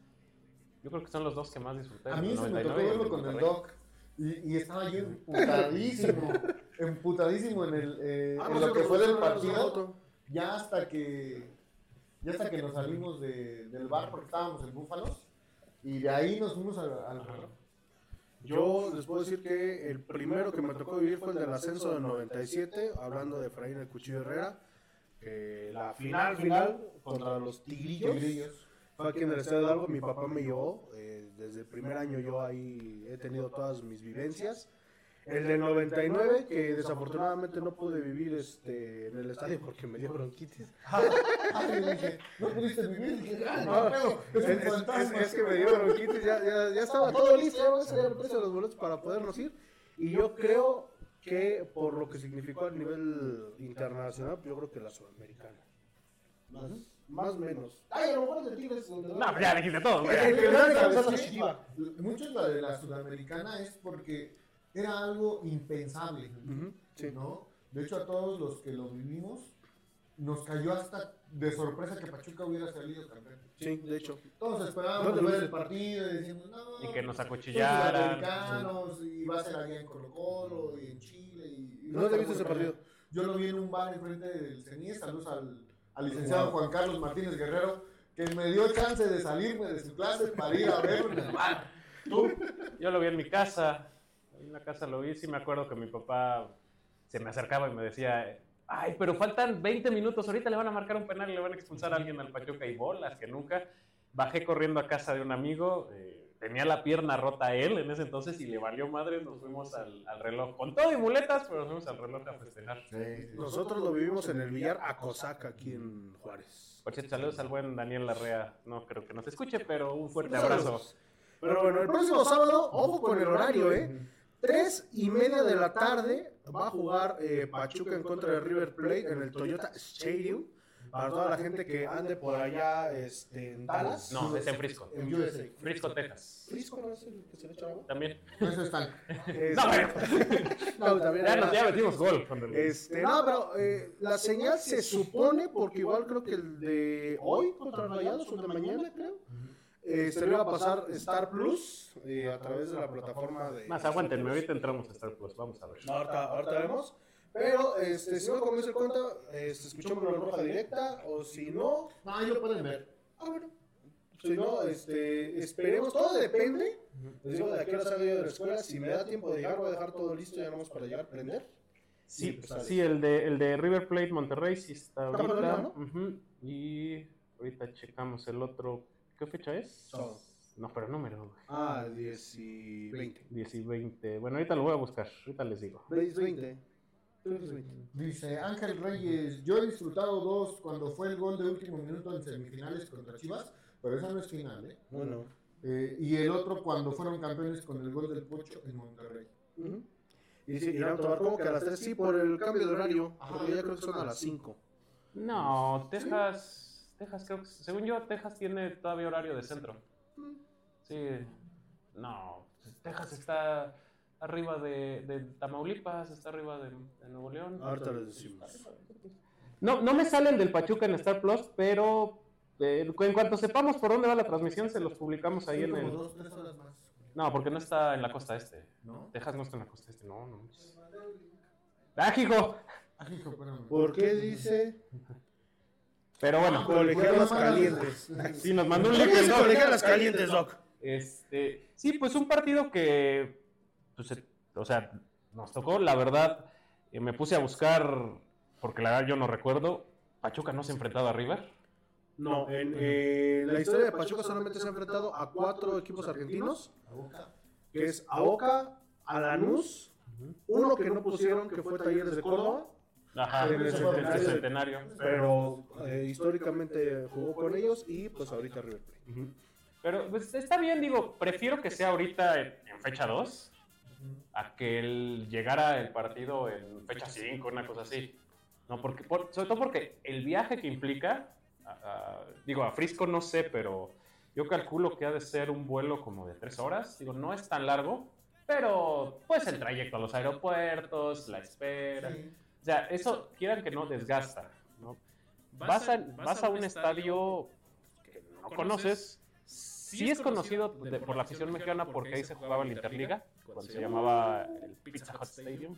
S3: Yo creo que son los dos que más disfruté.
S4: A mí
S3: el
S4: se me
S3: 99
S4: tocó verlo con el. Doc. Y, y estaba yo emputadísimo. [LAUGHS] emputadísimo en, el, eh,
S2: Ah,
S4: en
S2: no
S4: lo que fue
S2: esa
S4: partido. Ya hasta que. Ya hasta que nos salimos de- del bar porque estábamos en Búfalos. Y de ahí nos fuimos al. al-
S2: Yo les puedo decir que el primero que me tocó vivir fue el del ascenso del 97, hablando de Efraín el Cuchillo Herrera. que la final, final contra los Tigrillos.
S4: Tigrillos.
S2: Fue aquí en el Estadio Hidalgo, mi papá me llevó. eh, desde el primer año yo ahí he tenido todas mis vivencias. El del 99, que desafortunadamente no pude vivir este, en el estadio porque me dio bronquitis. [LAUGHS]
S4: Yo dije, no pudiste vivir. Dije, ay, no,
S2: es,
S4: es
S2: es- que me dio bronquitis, ya, ya, ya estaba todo listo, ya vamos a salir el precio de los boletos para podernos ir. Y yo creo que por lo que significó a nivel internacional, yo creo que la sudamericana. Más, más o menos. Ay, a lo mejor el de Tigres.
S3: No, pues ya dijiste todo.
S4: Mucho la de la sudamericana es porque era algo impensable.
S2: Ujú, sí.
S4: ¿no? De hecho, a todos los que lo vivimos, nos cayó hasta de sorpresa que Pachuca hubiera salido campeón.
S2: Sí, de hecho.
S4: Todos esperábamos
S2: ¿Dónde lo
S4: ver el partido y diciendo, no.
S3: Y que nos
S4: son
S3: acuchillaran.
S4: sudamericanos, y va a ser allá en Colo Colo y en Chile. Y, y
S2: ¿Dónde viste ese partido?
S4: Yo lo vi en un bar enfrente del CENIES. Saludos al, al licenciado Juan Carlos Martínez Guerrero, que me dio chance de salirme de su clase para ir a verlo en el bar.
S3: ¿Tú? Yo lo vi en mi casa. La casa lo vi. Sí me acuerdo que mi papá se me acercaba y me decía, ay, pero faltan 20 minutos. Ahorita le van a marcar un penal y le van a expulsar a alguien al Pachuca y bolas, que nunca. Bajé corriendo a casa de un amigo. eh, tenía la pierna rota él en ese entonces y le valió madre. Nos fuimos al, al reloj. Con todo y muletas, pero nos fuimos al reloj a festejar.
S2: Nosotros lo vivimos en el billar Acosaca, aquí en Juárez.
S3: Por cierto, saludos al buen Daniel Larrea. No creo que nos escuche, pero un fuerte abrazo.
S2: Pero bueno, el próximo sábado, ojo con el horario, ¿eh? Tres y media de la tarde va a jugar eh, Pachuca en contra de River Plate en el Toyota Stadium. Para toda la gente que ande por allá este, en Dallas.
S3: No, es en Frisco.
S2: En USA.
S3: Frisco, Texas.
S2: ¿Frisco no es el que se le echa agua?
S3: También.
S4: Eso están.
S2: Es- [LAUGHS]
S3: No, pero- [LAUGHS]
S2: No, también
S3: Ya, ya metimos gol.
S2: Este, no, pero eh, la señal se supone, porque igual creo que el de hoy contra Rayados o el de mañana, creo, eh, se le iba a pasar Star Plus eh, a través de la plataforma de.
S3: Más, aguántenme, ahorita entramos a Star Plus, vamos a ver.
S2: No, ahorita, ahorita vemos. Pero este, si no comienza el cuento, este, escuchémoslo en roja directa, o si no,
S4: No, ahí lo pueden ver.
S2: ah, bueno. Si no, este, esperemos, todo depende. Les digo, de aquí a la salida yo de la escuela, si me da tiempo de llegar, voy a dejar todo listo ya nomás para llegar a prender.
S3: Sí,
S2: pues,
S3: sí el, de, el de River Plate Monterrey sí está
S2: Está
S3: ahorita.
S2: jugando,
S3: Ujú, Y ahorita checamos el otro. ¿Qué fecha es? No, pero número. güey.
S2: Ah, 10 y 20.
S3: 10 y 20. Bueno, ahorita lo voy a buscar, ahorita les digo.
S2: 10 20. Creo que es 20.
S4: Dice Ángel Reyes, yo he disfrutado dos cuando fue el gol de último minuto en semifinales contra Chivas, pero esa no es final, ¿eh?
S2: Bueno.
S4: Eh, y el otro cuando fueron campeones con el gol del Pocho en Monterrey.
S2: ujú. Y dice Irán Tobar, como que a las 3 sí, por el cambio de horario. Porque ya creo que son a las 5.
S3: No, Texas. Texas, creo que. Según yo, Texas tiene todavía horario de centro. Sí. No, Texas está arriba de, de Tamaulipas, está arriba de, de Nuevo León.
S2: Ahorita les decimos.
S3: No, no me salen del Pachuca en Star Plus, pero eh, en cuanto sepamos por dónde va la transmisión, se los publicamos ahí en el.
S4: dos, tres horas más.
S3: No, porque no está en la costa este.
S4: ¿No?
S3: Texas no está en la costa este, no, no. ¡Ah, hijo!
S4: Ah, hijo, espérame.
S2: ¿Por qué dice
S3: Pero bueno,
S2: colegialas calientes?
S3: sí, nos mandó un
S2: ¿Por
S3: link
S2: colegialas calientes, Doc?
S3: Este, sí, pues un partido que, pues, eh, o sea, nos tocó, la verdad, eh, me puse a buscar, porque la verdad yo no recuerdo, Pachuca no se ha enfrentado a River.
S2: No, en eh, la historia de Pachuca solamente se ha enfrentado a cuatro equipos argentinos, que es a Boca, a Lanús, uno que no pusieron, que fue Talleres de Córdoba,
S3: Ajá,
S2: En el
S3: el
S2: centenario.
S3: centenario.
S2: pero eh, históricamente jugó con ellos y pues ahorita River Plate.
S3: Ujú. Pero pues, está bien, digo, prefiero que sea ahorita en, en fecha 2 a que el, llegara el partido en fecha 5, una cosa así. No, porque, por- sobre todo porque el viaje que implica a- a- digo, a Frisco no sé, pero yo calculo que ha de ser un vuelo como de tres horas. Digo, no es tan largo, pero pues el trayecto a los aeropuertos, la espera. O sea, eso, quieran que no, desgasta. ¿no? Vas, a, vas a un estadio que no conoces. Sí es conocido de- por la afición mexicana porque ahí se jugaba la Interliga, cuando se llamaba el Pizza Hut Stadium.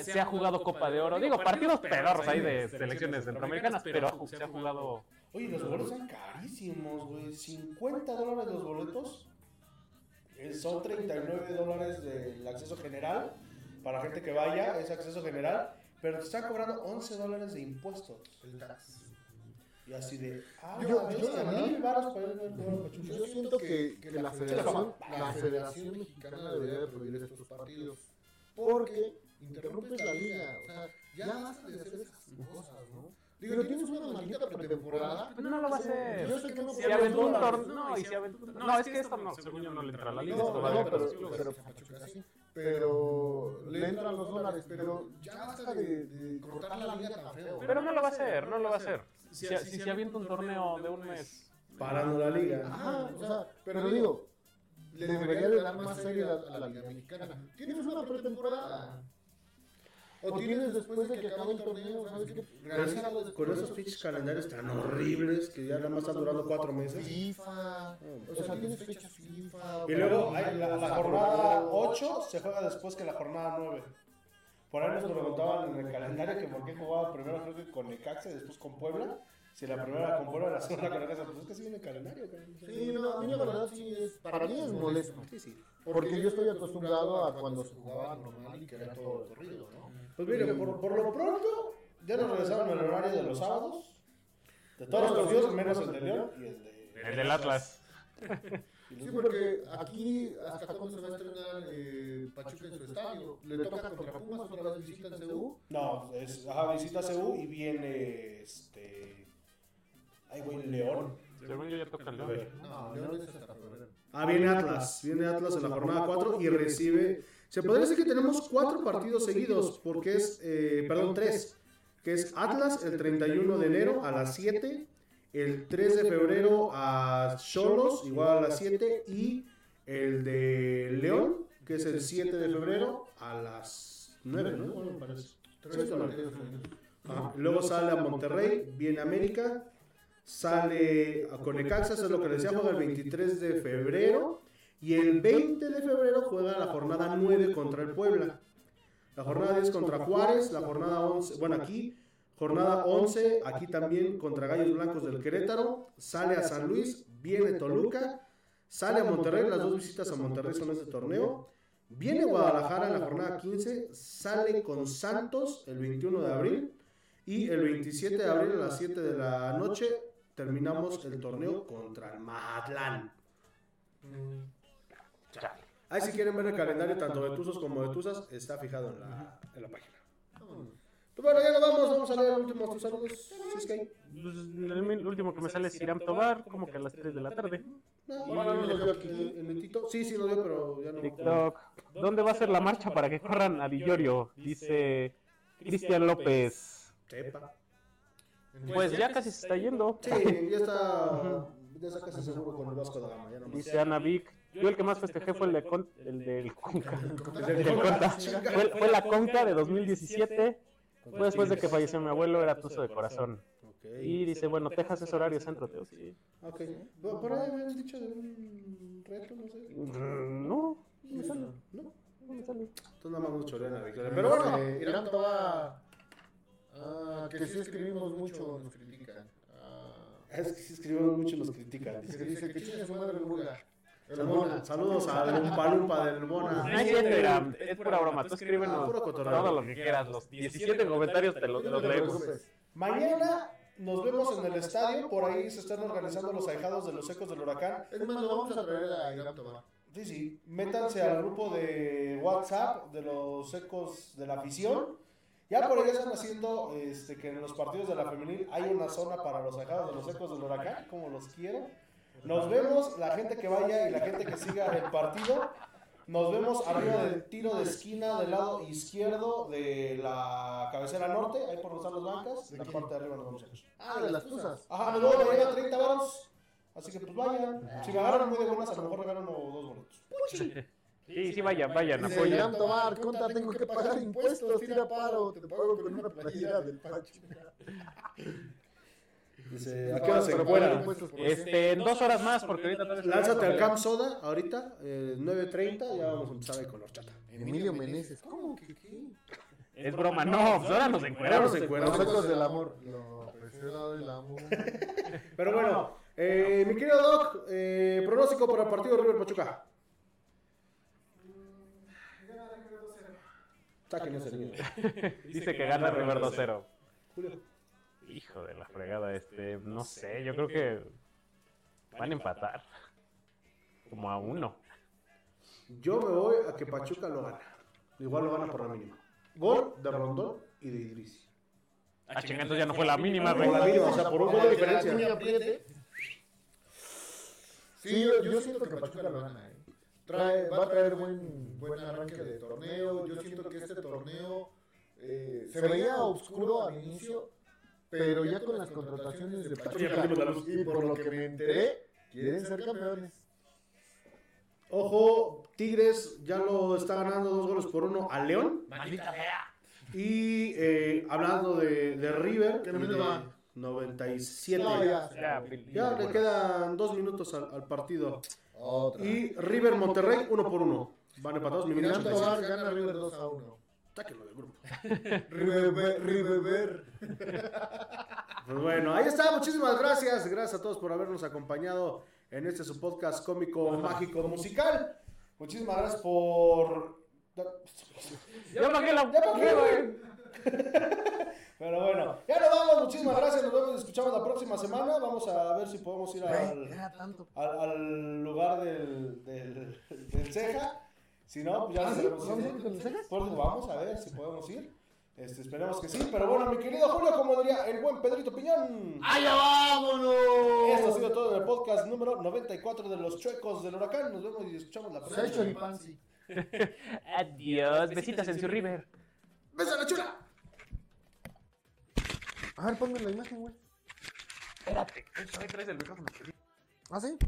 S3: Se ha jugado Copa de Oro. Digo, partidos pedorros ahí de selecciones centroamericanas, pero se ha jugado...
S2: Oye, los boletos son carísimos, güey. 50 dólares los boletos. Son 39 dólares del acceso general. Para gente que vaya, es acceso general. Pero te están cobrando 11 dólares de impuestos.
S4: El tax.
S2: Y así de. Ah,
S4: Yo-
S2: yo,
S4: yo,
S2: mil baros para ir a ver.
S4: Yo siento que, que la, federación, la Federación Mexicana debería de prohibir estos partidos. Porque interrumpes la liga. O sea, ya basta de hacer esas cosas, ¿no? Digo, tienes una maldita pretemporada.
S3: Pero no lo va a hacer.
S4: Yo sé que no
S3: Si
S4: puede
S3: aventó un torneo. No, y si aventó- no, es que esto no, según yo no le entra a la liga.
S4: No, no, pero, pero. Pero le entran los dólares, pero ya basta de, de cortar la liga tan feo.
S3: Pero no lo va a hacer, no lo va a hacer. Si, si se avienta un torneo de un mes.
S2: Parando la liga.
S4: Ajá, o sea, pero digo, le debería de dar más seriedad a la liga mexicana. Tienes una pretemporada. O tienes después de que acabe el torneo, ¿sabes qué?
S2: Pero es que con esos pinches calendarios tan horribles que ya nada más están durando 4 meses.
S4: FIFA, o sea, tienes fechas FIFA.
S2: Y luego hay la, la jornada 8 se juega después que la jornada 9. Por ahí nos preguntaban en el calendario que por qué jugaba primero creo que con Necaxa y después con Puebla. Si la primera era con Puebla, la segunda con Necaxa. Pues es que sí viene el calendario.
S4: Sí, no, a mí la verdad sí es, para mí es molesto.
S2: Sí, sí.
S4: Porque yo estoy acostumbrado a cuando se jugaba normal y que era todo corrido, ¿no?
S2: Pues mire, por, por lo pronto, ya nos regresaron el horario de los sábados. De todos los partidos, menos el de León y el de...
S3: El del Atlas. [LAUGHS]
S4: Sí, porque aquí, ¿hasta cuándo se va a estrenar eh, Pachuca en su estadio? ¿Le toca contra Pumas otra vez visita en CU?
S2: No, es, ajá, visita CU y viene este... Ay, güey, León.
S3: Según yo ya toca el León.
S4: No, León es hasta febrero.
S2: Ah, viene Atlas, viene Atlas en la jornada 4 y recibe... Se podría decir que tenemos cuatro partidos seguidos, porque es, eh, perdón, tres, que es Atlas el 31 de enero a las 7, el 3 de febrero a Cholos, igual a las 7, y el de León, que es el 7 de febrero a las 9, ¿no? Bueno, parece. Luego sale a Monterrey, viene América, sale a Conecaxa, eso es lo que les decía, juega el 23 de febrero y el 20 de febrero juega la jornada 9 contra el Puebla. La jornada 10 contra Juárez, la jornada 11, bueno aquí, jornada 11, aquí también contra Gallos Blancos del Querétaro, sale a San Luis, viene Toluca, sale a Monterrey, las dos visitas a Monterrey son este torneo. Viene Guadalajara en la jornada 15, sale con Santos el 21 de abril y el 27 de abril a las 7 de la noche terminamos el torneo contra el Mazatlán.
S3: Chale.
S2: Ahí si quieren ver el calendario tanto de Tuzos como de Tuzas está fijado en la, en la página. Pues bueno, ya nos vamos, vamos a leer los últimos tus saludos. Si es que hay.
S3: Pues, el último que me sale es Iram Tobar, como que a las 3 de la tarde.
S2: No, bueno, no lo veo aquí en el Tito. Sí, sí lo veo, pero ya no.
S3: TikTok. ¿Dónde va a ser la marcha para que corran a Villorio? Dice Cristian López.
S2: Sepa.
S3: Pues ya casi se está yendo.
S2: Sí, ya está. Ya está casi seguro con el Vasco de Gama. Ya no más.
S3: Dice Ana Vic. Yo el que más festejé fue el, de Con- el del Conca. El del Conta. Fue, fue la Conca de 2017. Fue después de que falleció mi abuelo, era tuzo de corazón. Y dice, bueno, Texas es horario centro, Teo. Sí.
S2: Ok. Por ahí habías dicho de un reto, no sé.
S3: Mm, No, no me sale.
S2: No.
S3: No me sale.
S2: Entonces nada más nos chorean a Victoria. Pero bueno,
S4: Eh, Irán Tobar, ah, que sí escribimos mucho, nos critican. Ah,
S2: es que si escribimos mucho nos critican.
S4: que
S2: dice.
S4: dice que chingue su madre el Burga. El
S2: Saludos, a Lumpa Lumpa del
S3: No
S2: Bona.
S3: es cierto, Iram, es pura broma. Tú escríbenos todo lo que quieras. Los 17 comentarios te los,
S4: No
S3: leemos.
S2: Mañana nos vemos en el estadio. Por ahí se están organizando los ahijados de los ecos del huracán.
S4: Es más, lo vamos a traer a Irán Tobar.
S2: Sí, sí. Métanse al grupo de WhatsApp de los ecos de la afición. Ya por ahí están haciendo este, que en los partidos de la femenil hay una zona para los ahijados de los ecos del huracán, como los quiero. Nos vemos, la gente que vaya y la gente que siga el partido. Nos vemos arriba del tiro de esquina del lado izquierdo de la cabecera norte, ahí por donde están las bancas. En la parte de arriba nos vemos ellos.
S4: Ah, de las tuzas.
S2: Ajá, nos vemos mañana 30 varos. Así que pues vayan. Si me agarran muy de buenas, a lo mejor regalan uno o dos boletos.
S3: Sí, sí, vayan, vayan, apoyen.
S4: Tomar, conta, tengo que pagar impuestos, tira paro, te pago con una playera del Pacho. [LAUGHS]
S2: Dice, ¿a qué hora se encuentran?
S3: Este, en dos horas más, porque ahorita
S2: Lánzate al Camp Soda ahorita, eh, 9.30, ya vamos a empezar ahí con la horchata.
S4: Emilio Meneses, ¿cómo que qué?
S3: Es broma, no, pues ahora nos encueramos.
S4: Nosotros del amor. Lo del amor. [LAUGHS]
S2: Pero bueno, eh, mi querido Doc, eh, pronóstico para el partido River Pachuca. [LAUGHS]
S3: Dice que gana River 2-0.
S2: Julio.
S3: Hijo de la fregada, este, no sé, yo creo que van a empatar. [LAUGHS] Como a uno.
S2: Yo me voy a que Pachuca lo gana. Igual lo gana por la mínima. Gol de Rondón y de Idris.
S3: Ah, chinga, entonces ya no fue la mínima,
S2: Por la
S3: güey.
S2: mínima, o sea, por un gol de diferencia.
S4: Sí, yo, yo siento que Pachuca lo gana. ¿eh? Trae, va a traer buen, buen arranque de torneo. Yo siento que este torneo eh, se veía oscuro al inicio, pero ya con las contrataciones de Pachuca y por lo que me enteré, quieren ser campeones.
S2: Ojo, Tigres ya lo está ganando dos goles por uno a León.
S3: Maldita sea.
S2: Y eh, hablando de, de River,
S4: ¿Qué minuto va?
S2: 97.
S4: No,
S2: ya,
S4: ya.
S3: Ya,
S2: le quedan dos minutos al, al partido.
S4: Otra.
S2: Y River Monterrey, uno por uno. Van empatados, mi
S4: gana River 2 a 1.
S2: Sáquenlo del grupo. [LAUGHS]
S4: River. [LAUGHS]
S2: Pues bueno, ahí está. Muchísimas gracias. Gracias a todos por habernos acompañado en este su podcast cómico, mágico, musical. Muchísimas gracias por.
S3: Ya pagué la.
S2: Ya pagué, güey. [LAUGHS] Pero bueno, ya nos vamos. Muchísimas gracias. Nos vemos y escuchamos la próxima semana. Vamos a ver si podemos ir al, al, al lugar del, del, del ceja. Si no, pues ya
S4: ¿Ah, sí?
S2: sabemos
S4: ¿Vamos?
S2: Pues vamos a ver si podemos ir. Este, esperemos que sí. Pero bueno, mi querido Julio, como diría el buen Pedrito Piñón.
S4: ¡Allá vámonos!
S2: Esto ha sido todo en el podcast número 94 de los chuecos del huracán. Nos vemos y escuchamos la
S4: Se ha
S2: próxima.
S4: hecho el pansi. [LAUGHS]
S3: Adiós, besitas en su River.
S2: ¡Besa la chula!
S4: A ver, ponme la imagen, güey.
S3: Espérate, ahí traes el micrófono.
S4: ¿Ah, sí?